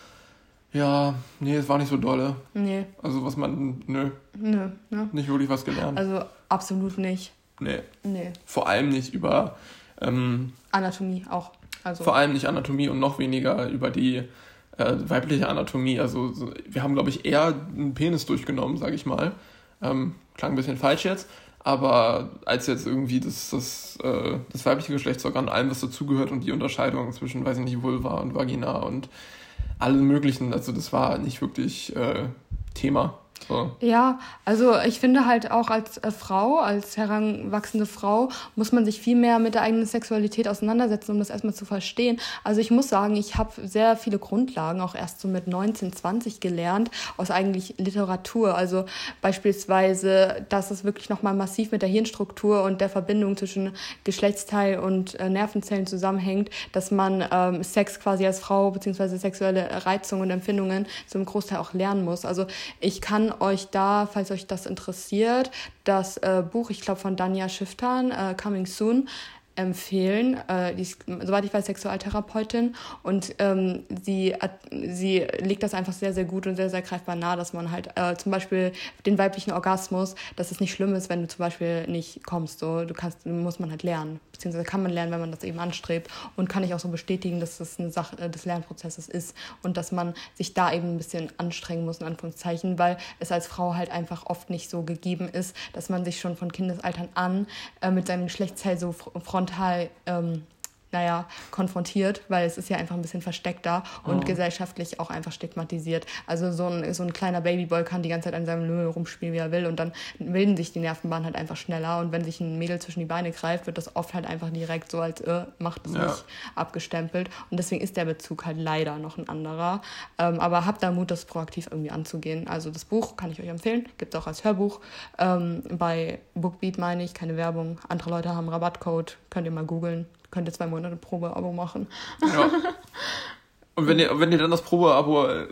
Ja, nee, es war nicht so dolle. Nee. Also was man, nö. Nö, ne? Nicht wirklich was gelernt. Also absolut nicht. Nee. Nee. Vor allem nicht über ähm, Anatomie auch. Also. Vor allem nicht Anatomie und noch weniger über die äh, weibliche Anatomie. Also so, wir haben, glaube ich, eher einen Penis durchgenommen, sage ich mal. Ähm, klang ein bisschen falsch jetzt, aber als jetzt irgendwie das, das, äh, das weibliche Geschlechtsorgan, allem, was dazugehört und die Unterscheidung zwischen, weiß ich nicht, Vulva und Vagina und allen möglichen, also das war nicht wirklich äh, Thema. So. Ja, also ich finde halt auch als äh, Frau, als heranwachsende Frau, muss man sich viel mehr mit der eigenen Sexualität auseinandersetzen, um das erstmal zu verstehen. Also ich muss sagen, ich habe sehr viele Grundlagen auch erst so mit 19, 20 gelernt aus eigentlich Literatur. Also beispielsweise, dass es wirklich nochmal massiv mit der Hirnstruktur und der Verbindung zwischen Geschlechtsteil und äh, Nervenzellen zusammenhängt, dass man ähm, Sex quasi als Frau beziehungsweise sexuelle Reizungen und Empfindungen zum Großteil auch lernen muss. Also ich kann euch da, falls euch das interessiert, das äh, Buch, ich glaube von Danja Schifftan, äh, Coming Soon, empfehlen. Äh, die ist, soweit ich weiß, Sexualtherapeutin und ähm, sie, sie legt das einfach sehr, sehr gut und sehr, sehr greifbar nahe, dass man halt äh, zum Beispiel den weiblichen Orgasmus, dass es nicht schlimm ist, wenn du zum Beispiel nicht kommst. So, du kannst, muss man halt lernen, beziehungsweise kann man lernen, wenn man das eben anstrebt und kann ich auch so bestätigen, dass das eine Sache äh, des Lernprozesses ist und dass man sich da eben ein bisschen anstrengen muss, in Anführungszeichen, weil es als Frau halt einfach oft nicht so gegeben ist, dass man sich schon von Kindesaltern an äh, mit seinem Geschlechtsteil so frontal ähm, naja, konfrontiert, weil es ist ja einfach ein bisschen versteckter und oh. gesellschaftlich auch einfach stigmatisiert. Also so ein, so ein kleiner Babyboy kann die ganze Zeit an seinem Löwe rumspielen, wie er will und dann bilden sich die Nervenbahnen halt einfach schneller und wenn sich ein Mädel zwischen die Beine greift, wird das oft halt einfach direkt so als äh, macht es ja. nicht abgestempelt und deswegen ist der Bezug halt leider noch ein anderer. Ähm, aber habt da Mut, das proaktiv irgendwie anzugehen. Also das Buch kann ich euch empfehlen, gibt es auch als Hörbuch ähm, bei Bookbeat meine ich, keine Werbung. Andere Leute haben Rabattcode, könnt ihr mal googeln könnt ihr zwei Monate Probeabo machen. Ja. Und wenn ihr, wenn ihr dann das Probeabo äh,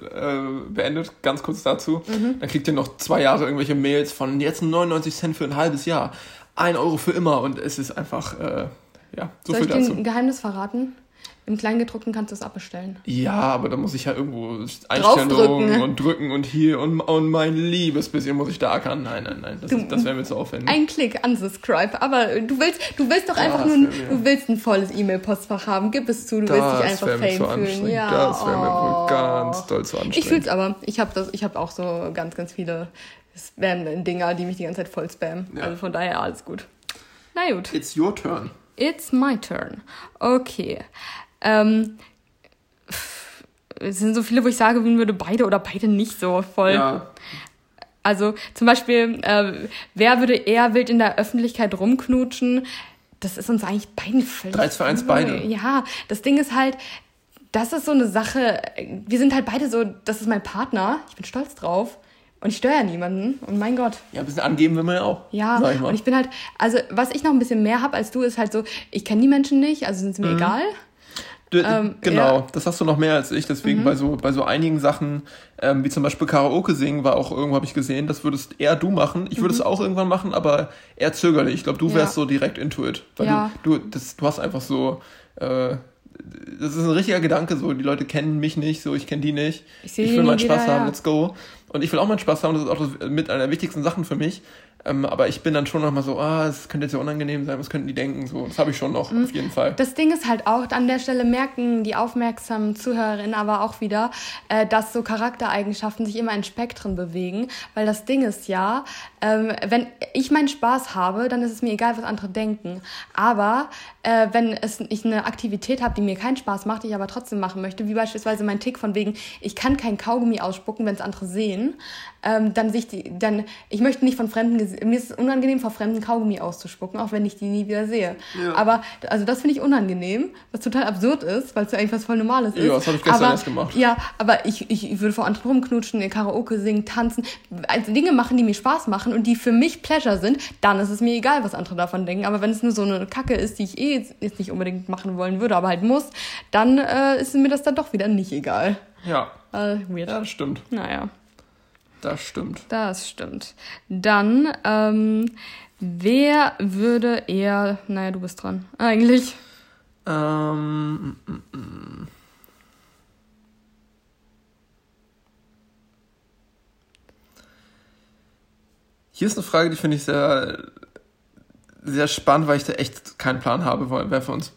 beendet, ganz kurz dazu, mhm. dann kriegt ihr noch zwei Jahre irgendwelche Mails von jetzt 99 Cent für ein halbes Jahr, ein Euro für immer und es ist einfach, äh, ja, so Soll viel ich dazu. ein Geheimnis verraten? Im Kleingedruckten kannst du es abbestellen. Ja, aber da muss ich ja irgendwo Einstellungen und drücken und hier und, und mein liebes bisschen muss ich da ackern. Nein, nein, nein, das, das wäre mir zu aufwendig. Ein Klick, unsubscribe. Aber du willst, du willst doch einfach nur, du willst ein volles E-Mail-Postfach haben. Gib es zu, du das willst dich einfach fame fühlen. Ja, das wäre mir wohl oh. ganz doll zu anstrengend. Ich fühl's aber. Ich habe hab auch so ganz, ganz viele Spam-Dinger, die mich die ganze Zeit voll spammen. Ja. Also von daher alles gut. Na gut. It's your turn. It's my turn. Okay. Ähm, es sind so viele, wo ich sage, wie würde beide oder beide nicht so voll. Ja. Also zum Beispiel, äh, wer würde eher wild in der Öffentlichkeit rumknutschen? Das ist uns eigentlich beiden völlig. 3 zu 1 beide. Ja, das Ding ist halt, das ist so eine Sache. Wir sind halt beide so, das ist mein Partner, ich bin stolz drauf. Und ich störe ja niemanden. Und mein Gott. Ja, ein bisschen angeben will man ja auch. Ja, sag ich mal. und ich bin halt, also was ich noch ein bisschen mehr habe als du, ist halt so, ich kenne die Menschen nicht, also sind sie mir Mhm. egal. Du, Ähm, genau, ja. das hast du noch mehr als ich. Deswegen Mhm. bei so bei so einigen Sachen, ähm, wie zum Beispiel Karaoke singen, war auch irgendwo habe ich gesehen, das würdest eher du machen. Ich würde es auch irgendwann machen, aber eher zögerlich. Ich glaube, du Mhm. Ja. wärst so direkt into it, weil Ja. du du das du hast einfach so äh, das ist ein richtiger Gedanke, so die Leute kennen mich nicht, so ich kenne die nicht. Ich Ich will meinen Spaß wieder, haben, let's go. Und ich will auch meinen Spaß haben, das ist auch das, mit einer der wichtigsten Sachen für mich. Ähm, aber ich bin dann schon noch mal so, ah, es könnte jetzt ja unangenehm sein, was könnten die denken? So, das habe ich schon noch, Mhm. auf jeden Fall. Das Ding ist halt auch, an der Stelle merken die aufmerksamen Zuhörerinnen aber auch wieder, äh, dass so Charaktereigenschaften sich immer in Spektren bewegen. Weil das Ding ist ja, ähm, wenn ich meinen Spaß habe, dann ist es mir egal, was andere denken. Aber äh, wenn es, ich eine Aktivität habe, die mir keinen Spaß macht, die ich aber trotzdem machen möchte, wie beispielsweise mein Tick von wegen, ich kann kein Kaugummi ausspucken, wenn es andere sehen, ähm, dann sich die, dann, ich möchte nicht von Fremden, mir ist es unangenehm, vor Fremden Kaugummi auszuspucken, auch wenn ich die nie wieder sehe. Ja. Aber, also das finde ich unangenehm, was total absurd ist, weil es ja eigentlich was voll Normales ist. Ja, das habe ich gestern aber, erst gemacht. Ja, aber ich, ich, ich würde vor anderen rumknutschen, Karaoke singen, tanzen, also Dinge machen, die mir Spaß machen und die für mich Pleasure sind, dann ist es mir egal, was andere davon denken. Aber wenn es nur so eine Kacke ist, die ich eh jetzt jetzt nicht unbedingt machen wollen würde, aber halt muss, dann äh, ist mir das dann doch wieder nicht egal. Ja, Äh, weird. ja, das stimmt. Naja. Das stimmt. Das stimmt. Dann, ähm, wer würde eher. Naja, du bist dran. Eigentlich. Ähm, mm, mm. Hier ist eine Frage, die finde ich sehr, sehr spannend, weil ich da echt keinen Plan habe, wer für uns.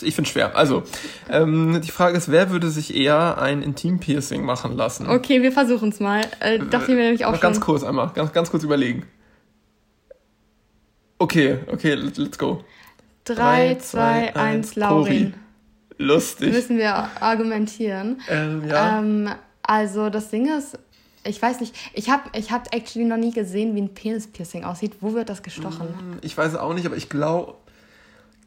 Ich finde es schwer. Also, ähm, die Frage ist, wer würde sich eher ein Intim-Piercing machen lassen? Okay, wir versuchen es mal. Äh, dachte ich mir nämlich auch Noch ganz schon. kurz einmal, ganz, ganz kurz überlegen. Okay, okay, let- let's go. 3, 2, 1, Laurin. Lustig. Müssen wir argumentieren. Ähm, ja. Ähm, also, das Ding ist. Ich weiß nicht, ich habe ich hab actually noch nie gesehen, wie ein Penis-Piercing aussieht. Wo wird das gestochen? Ich weiß es auch nicht, aber ich glaube,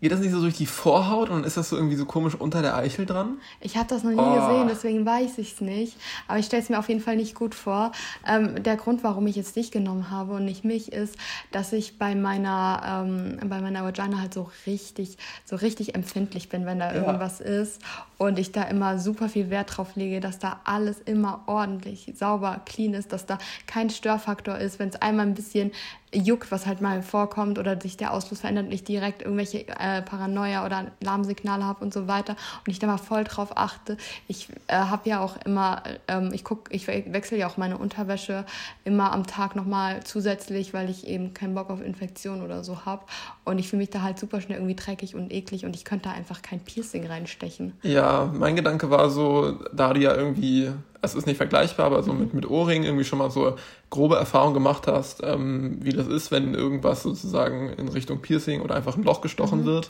geht das nicht so durch die Vorhaut und ist das so irgendwie so komisch unter der Eichel dran? Ich habe das noch nie Oh. gesehen, deswegen weiß ich es nicht. Aber ich stelle es mir auf jeden Fall nicht gut vor. Ähm, der Grund, warum ich jetzt dich genommen habe und nicht mich, ist, dass ich bei meiner, ähm, bei meiner Vagina halt so richtig, so richtig empfindlich bin, wenn da Ja. irgendwas ist. Und ich da immer super viel Wert drauf lege, dass da alles immer ordentlich, sauber, clean ist, dass da kein Störfaktor ist. Wenn es einmal ein bisschen juckt, was halt mal vorkommt oder sich der Ausfluss verändert und ich direkt irgendwelche äh, Paranoia oder Alarmsignale habe und so weiter und ich da mal voll drauf achte. Ich äh, habe ja auch immer, ähm, ich guck, ich we- wechsle ja auch meine Unterwäsche immer am Tag nochmal zusätzlich, weil ich eben keinen Bock auf Infektion oder so habe und ich fühle mich da halt super schnell irgendwie dreckig und eklig und ich könnte da einfach kein Piercing reinstechen. Ja, mein Gedanke war so, da du ja irgendwie, es ist nicht vergleichbar, aber so mit, mit Ohrringen irgendwie schon mal so grobe Erfahrung gemacht hast, ähm, wie das ist, wenn irgendwas sozusagen in Richtung Piercing oder einfach ein Loch gestochen wird,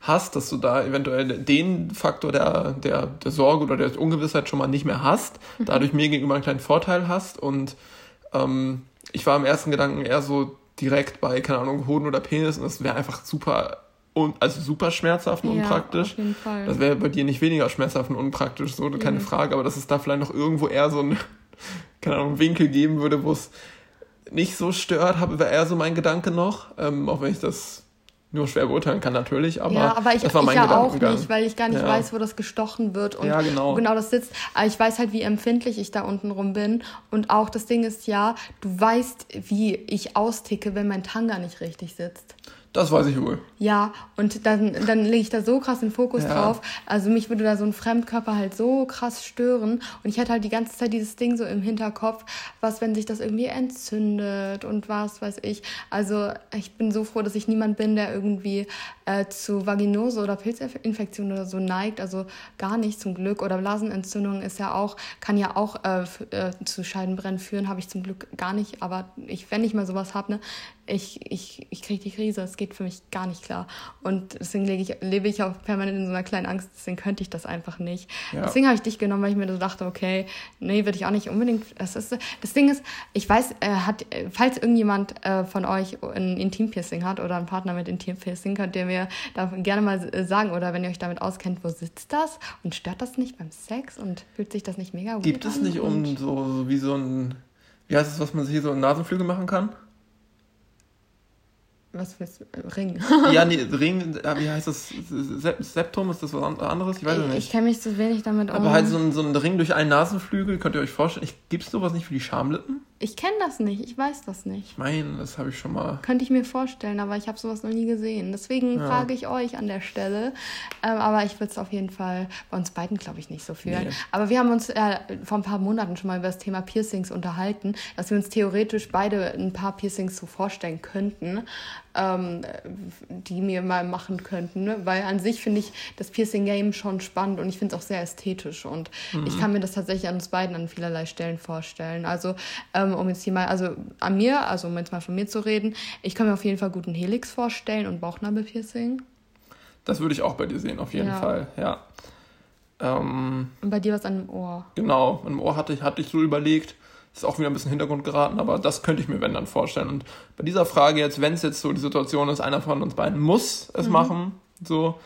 hast, dass du da eventuell den Faktor der, der, der Sorge oder der Ungewissheit schon mal nicht mehr hast, dadurch mir gegenüber einen kleinen Vorteil hast und ähm, ich war im ersten Gedanken eher so direkt bei, keine Ahnung, Hoden oder Penis und das wäre einfach super, un, also super schmerzhaft und unpraktisch. auf jeden Fall. Das wäre bei dir nicht weniger schmerzhaft und unpraktisch, so, keine Mhm. Frage, aber dass es da vielleicht noch irgendwo eher so einen, keine Ahnung, Winkel geben würde, wo es nicht so stört, habe wäre eher so mein Gedanke noch, ähm, auch wenn ich das nur schwer beurteilen kann natürlich, aber, ja, aber ich, das war ich mein ja auch nicht, weil ich gar nicht Ja. weiß, wo das gestochen wird und Ja, genau. wo genau das sitzt. Aber ich weiß halt, wie empfindlich ich da unten rum bin. Und auch das Ding ist ja, du weißt, wie ich austicke, wenn mein Tanga nicht richtig sitzt. Das weiß ich wohl. Ja, und dann, dann lege ich da so krass den Fokus Ja. drauf. Also mich würde da so ein Fremdkörper halt so krass stören. Und ich hätte halt die ganze Zeit dieses Ding so im Hinterkopf, was, wenn sich das irgendwie entzündet und was weiß ich. Also ich bin so froh, dass ich niemand bin, der irgendwie äh, zu Vaginose oder Pilzinfektion oder so neigt. Also gar nicht zum Glück. Oder Blasenentzündung ist ja auch, kann ja auch äh, äh, zu Scheidenbrennen führen. Habe ich zum Glück gar nicht. Aber ich, wenn ich mal sowas habe, ne, ich, ich, ich kriege die Krise. Es geht für mich gar nicht klar. Und deswegen lebe ich, lebe ich auch permanent in so einer kleinen Angst. Deswegen könnte ich das einfach nicht. Ja. Deswegen habe ich dich genommen, weil ich mir so dachte, okay, nee, würde ich auch nicht unbedingt. Das, ist, das Ding ist, ich weiß, äh, hat, äh, falls irgendjemand äh, von euch ein Intimpiercing hat oder einen Partner mit Intimpiercing, könnt ihr mir da gerne mal äh, sagen. Oder wenn ihr euch damit auskennt, wo sitzt das? Und stört das nicht beim Sex? Und fühlt sich das nicht mega Gibt weird es nicht um so wie so ein Wie heißt es, was man sich hier so in Nasenflügel machen kann? Was willst du? Ring. ja, nee, Ring, äh, wie heißt das? Sep Septum, ist das was anderes? Ich weiß es nicht. Ich kenne mich so wenig damit aus. Aber halt so ein, so ein Ring durch einen Nasenflügel, könnt ihr euch vorstellen. Gibt es sowas nicht für die Schamlippen? Ich kenne das nicht, ich weiß das nicht. Ich meine, das habe ich schon mal. Könnte ich mir vorstellen, aber ich habe sowas noch nie gesehen. Deswegen ja. frage ich euch an der Stelle. Ähm, aber ich würde es auf jeden Fall bei uns beiden, glaube ich, nicht so fühlen. Nee. Aber wir haben uns äh, vor ein paar Monaten schon mal über das Thema Piercings unterhalten, dass wir uns theoretisch beide ein paar Piercings so vorstellen könnten ähm, die mir mal machen könnten. Ne? Weil an sich finde ich das Piercing-Game schon spannend und ich finde es auch sehr ästhetisch. Und mhm. ich kann mir das tatsächlich an uns beiden an vielerlei Stellen vorstellen. Also, ähm, um jetzt hier mal, also an mir, also um jetzt mal von mir zu reden, ich kann mir auf jeden Fall guten Helix vorstellen und Bauchnabelpiercing. Das würde ich auch bei dir sehen, auf jeden ja. Fall, ja. Ähm, und bei dir was an dem Ohr. Genau, an dem Ohr hatte ich, hatte ich so überlegt ist auch wieder ein bisschen Hintergrund geraten, aber das könnte ich mir, wenn dann vorstellen. Und bei dieser Frage jetzt, wenn es jetzt so die Situation ist, einer von uns beiden muss es mhm. machen, so,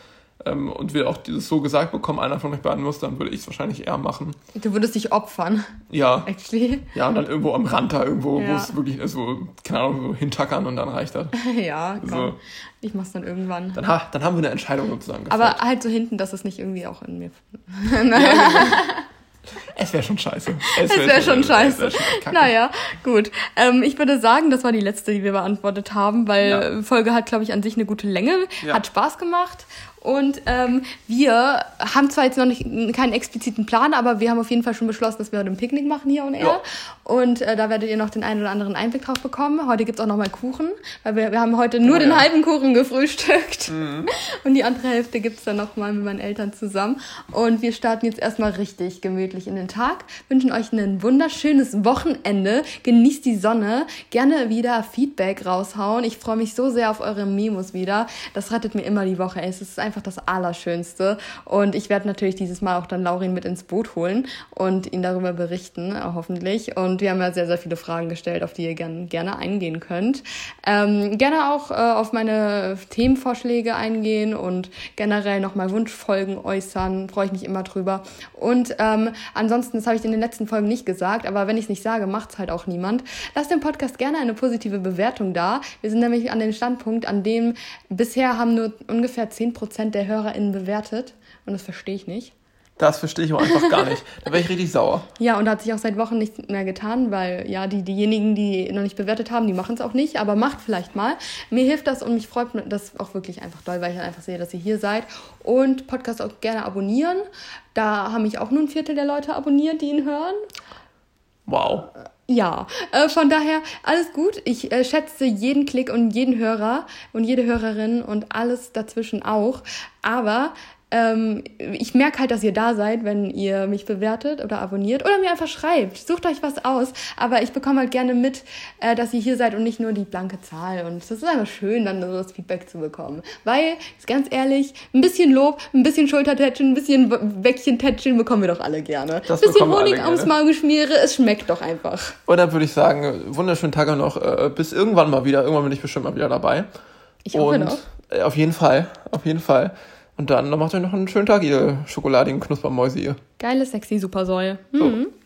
ähm, und wir auch dieses so gesagt bekommen, einer von euch beiden muss, dann würde ich es wahrscheinlich eher machen. Du würdest dich opfern. Ja. Actually. Ja, und dann irgendwo am Rand da, irgendwo, ja. wo es wirklich ist, wo, keine Ahnung, so hintackern und dann reicht das. ja, komm. So. Ich mach's dann irgendwann. Dann, ha, dann haben wir eine Entscheidung sozusagen gefällt. Aber halt so hinten, dass es nicht irgendwie auch in mir. ja, genau. Es wäre schon scheiße. Es wäre wär schon scheiße. Wär schon naja, gut. Ähm, ich würde sagen, das war die letzte, die wir beantwortet haben, weil ja. Folge hat, glaube ich, an sich eine gute Länge, ja. hat Spaß gemacht und ähm, wir haben zwar jetzt noch nicht keinen expliziten Plan, aber wir haben auf jeden Fall schon beschlossen, dass wir heute ein Picknick machen hier und er. Ja. Und äh, da werdet ihr noch den einen oder anderen Einblick drauf bekommen. Heute gibt's auch noch mal Kuchen, weil wir, wir haben heute nur oh, den ja. halben Kuchen gefrühstückt. Mhm. Und die andere Hälfte gibt's dann noch mal mit meinen Eltern zusammen. Und wir starten jetzt erstmal richtig gemütlich in den Tag. Wünschen euch ein wunderschönes Wochenende. Genießt die Sonne. Gerne wieder Feedback raushauen. Ich freue mich so sehr auf eure Memos wieder. Das rettet mir immer die Woche. Es ist einfach das Allerschönste. Und ich werde natürlich dieses Mal auch dann Laurin mit ins Boot holen und ihn darüber berichten, hoffentlich. Und wir haben ja sehr, sehr viele Fragen gestellt, auf die ihr gern, gerne eingehen könnt. Ähm, gerne auch äh, auf meine Themenvorschläge eingehen und generell nochmal Wunschfolgen äußern. Freue ich mich immer drüber. Und ähm, ansonsten, das habe ich in den letzten Folgen nicht gesagt, aber wenn ich es nicht sage, macht es halt auch niemand. Lasst dem Podcast gerne eine positive Bewertung da. Wir sind nämlich an dem Standpunkt, an dem bisher haben nur ungefähr 10 Prozent der HörerInnen bewertet. Und das verstehe ich nicht. Das verstehe ich auch einfach gar nicht. Da wäre ich richtig sauer. Ja, und da hat sich auch seit Wochen nichts mehr getan, weil ja, die, diejenigen, die noch nicht bewertet haben, die machen es auch nicht, aber macht vielleicht mal. Mir hilft das und mich freut das auch wirklich einfach doll, weil ich einfach sehe, dass ihr hier seid. Und Podcast auch gerne abonnieren. Da haben mich auch nur ein Viertel der Leute abonniert, die ihn hören. Wow. Ja, äh, von daher alles gut. Ich äh, schätze jeden Klick und jeden Hörer und jede Hörerin und alles dazwischen auch. Aber ähm, ich merke halt, dass ihr da seid, wenn ihr mich bewertet oder abonniert oder mir einfach schreibt. Sucht euch was aus. Aber ich bekomme halt gerne mit, äh, dass ihr hier seid und nicht nur die blanke Zahl. Und das ist einfach schön, dann so das Feedback zu bekommen. Weil, ganz ehrlich, ein bisschen Lob, ein bisschen Schultertätschen, ein bisschen Bäckchen-Tätschen bekommen wir doch alle gerne. Das ein bisschen Honig ums Maul geschmiere, es schmeckt doch einfach. Und dann würde ich sagen, wunderschönen Tag noch. Äh, bis irgendwann mal wieder. Irgendwann bin ich bestimmt mal wieder dabei. Ich hoffe und, doch. Äh, auf jeden Fall, auf jeden Fall. Und dann, macht euch noch einen schönen Tag, ihr schokoladigen Knuspermäuse. Geile, sexy Supersäule. Mhm. So.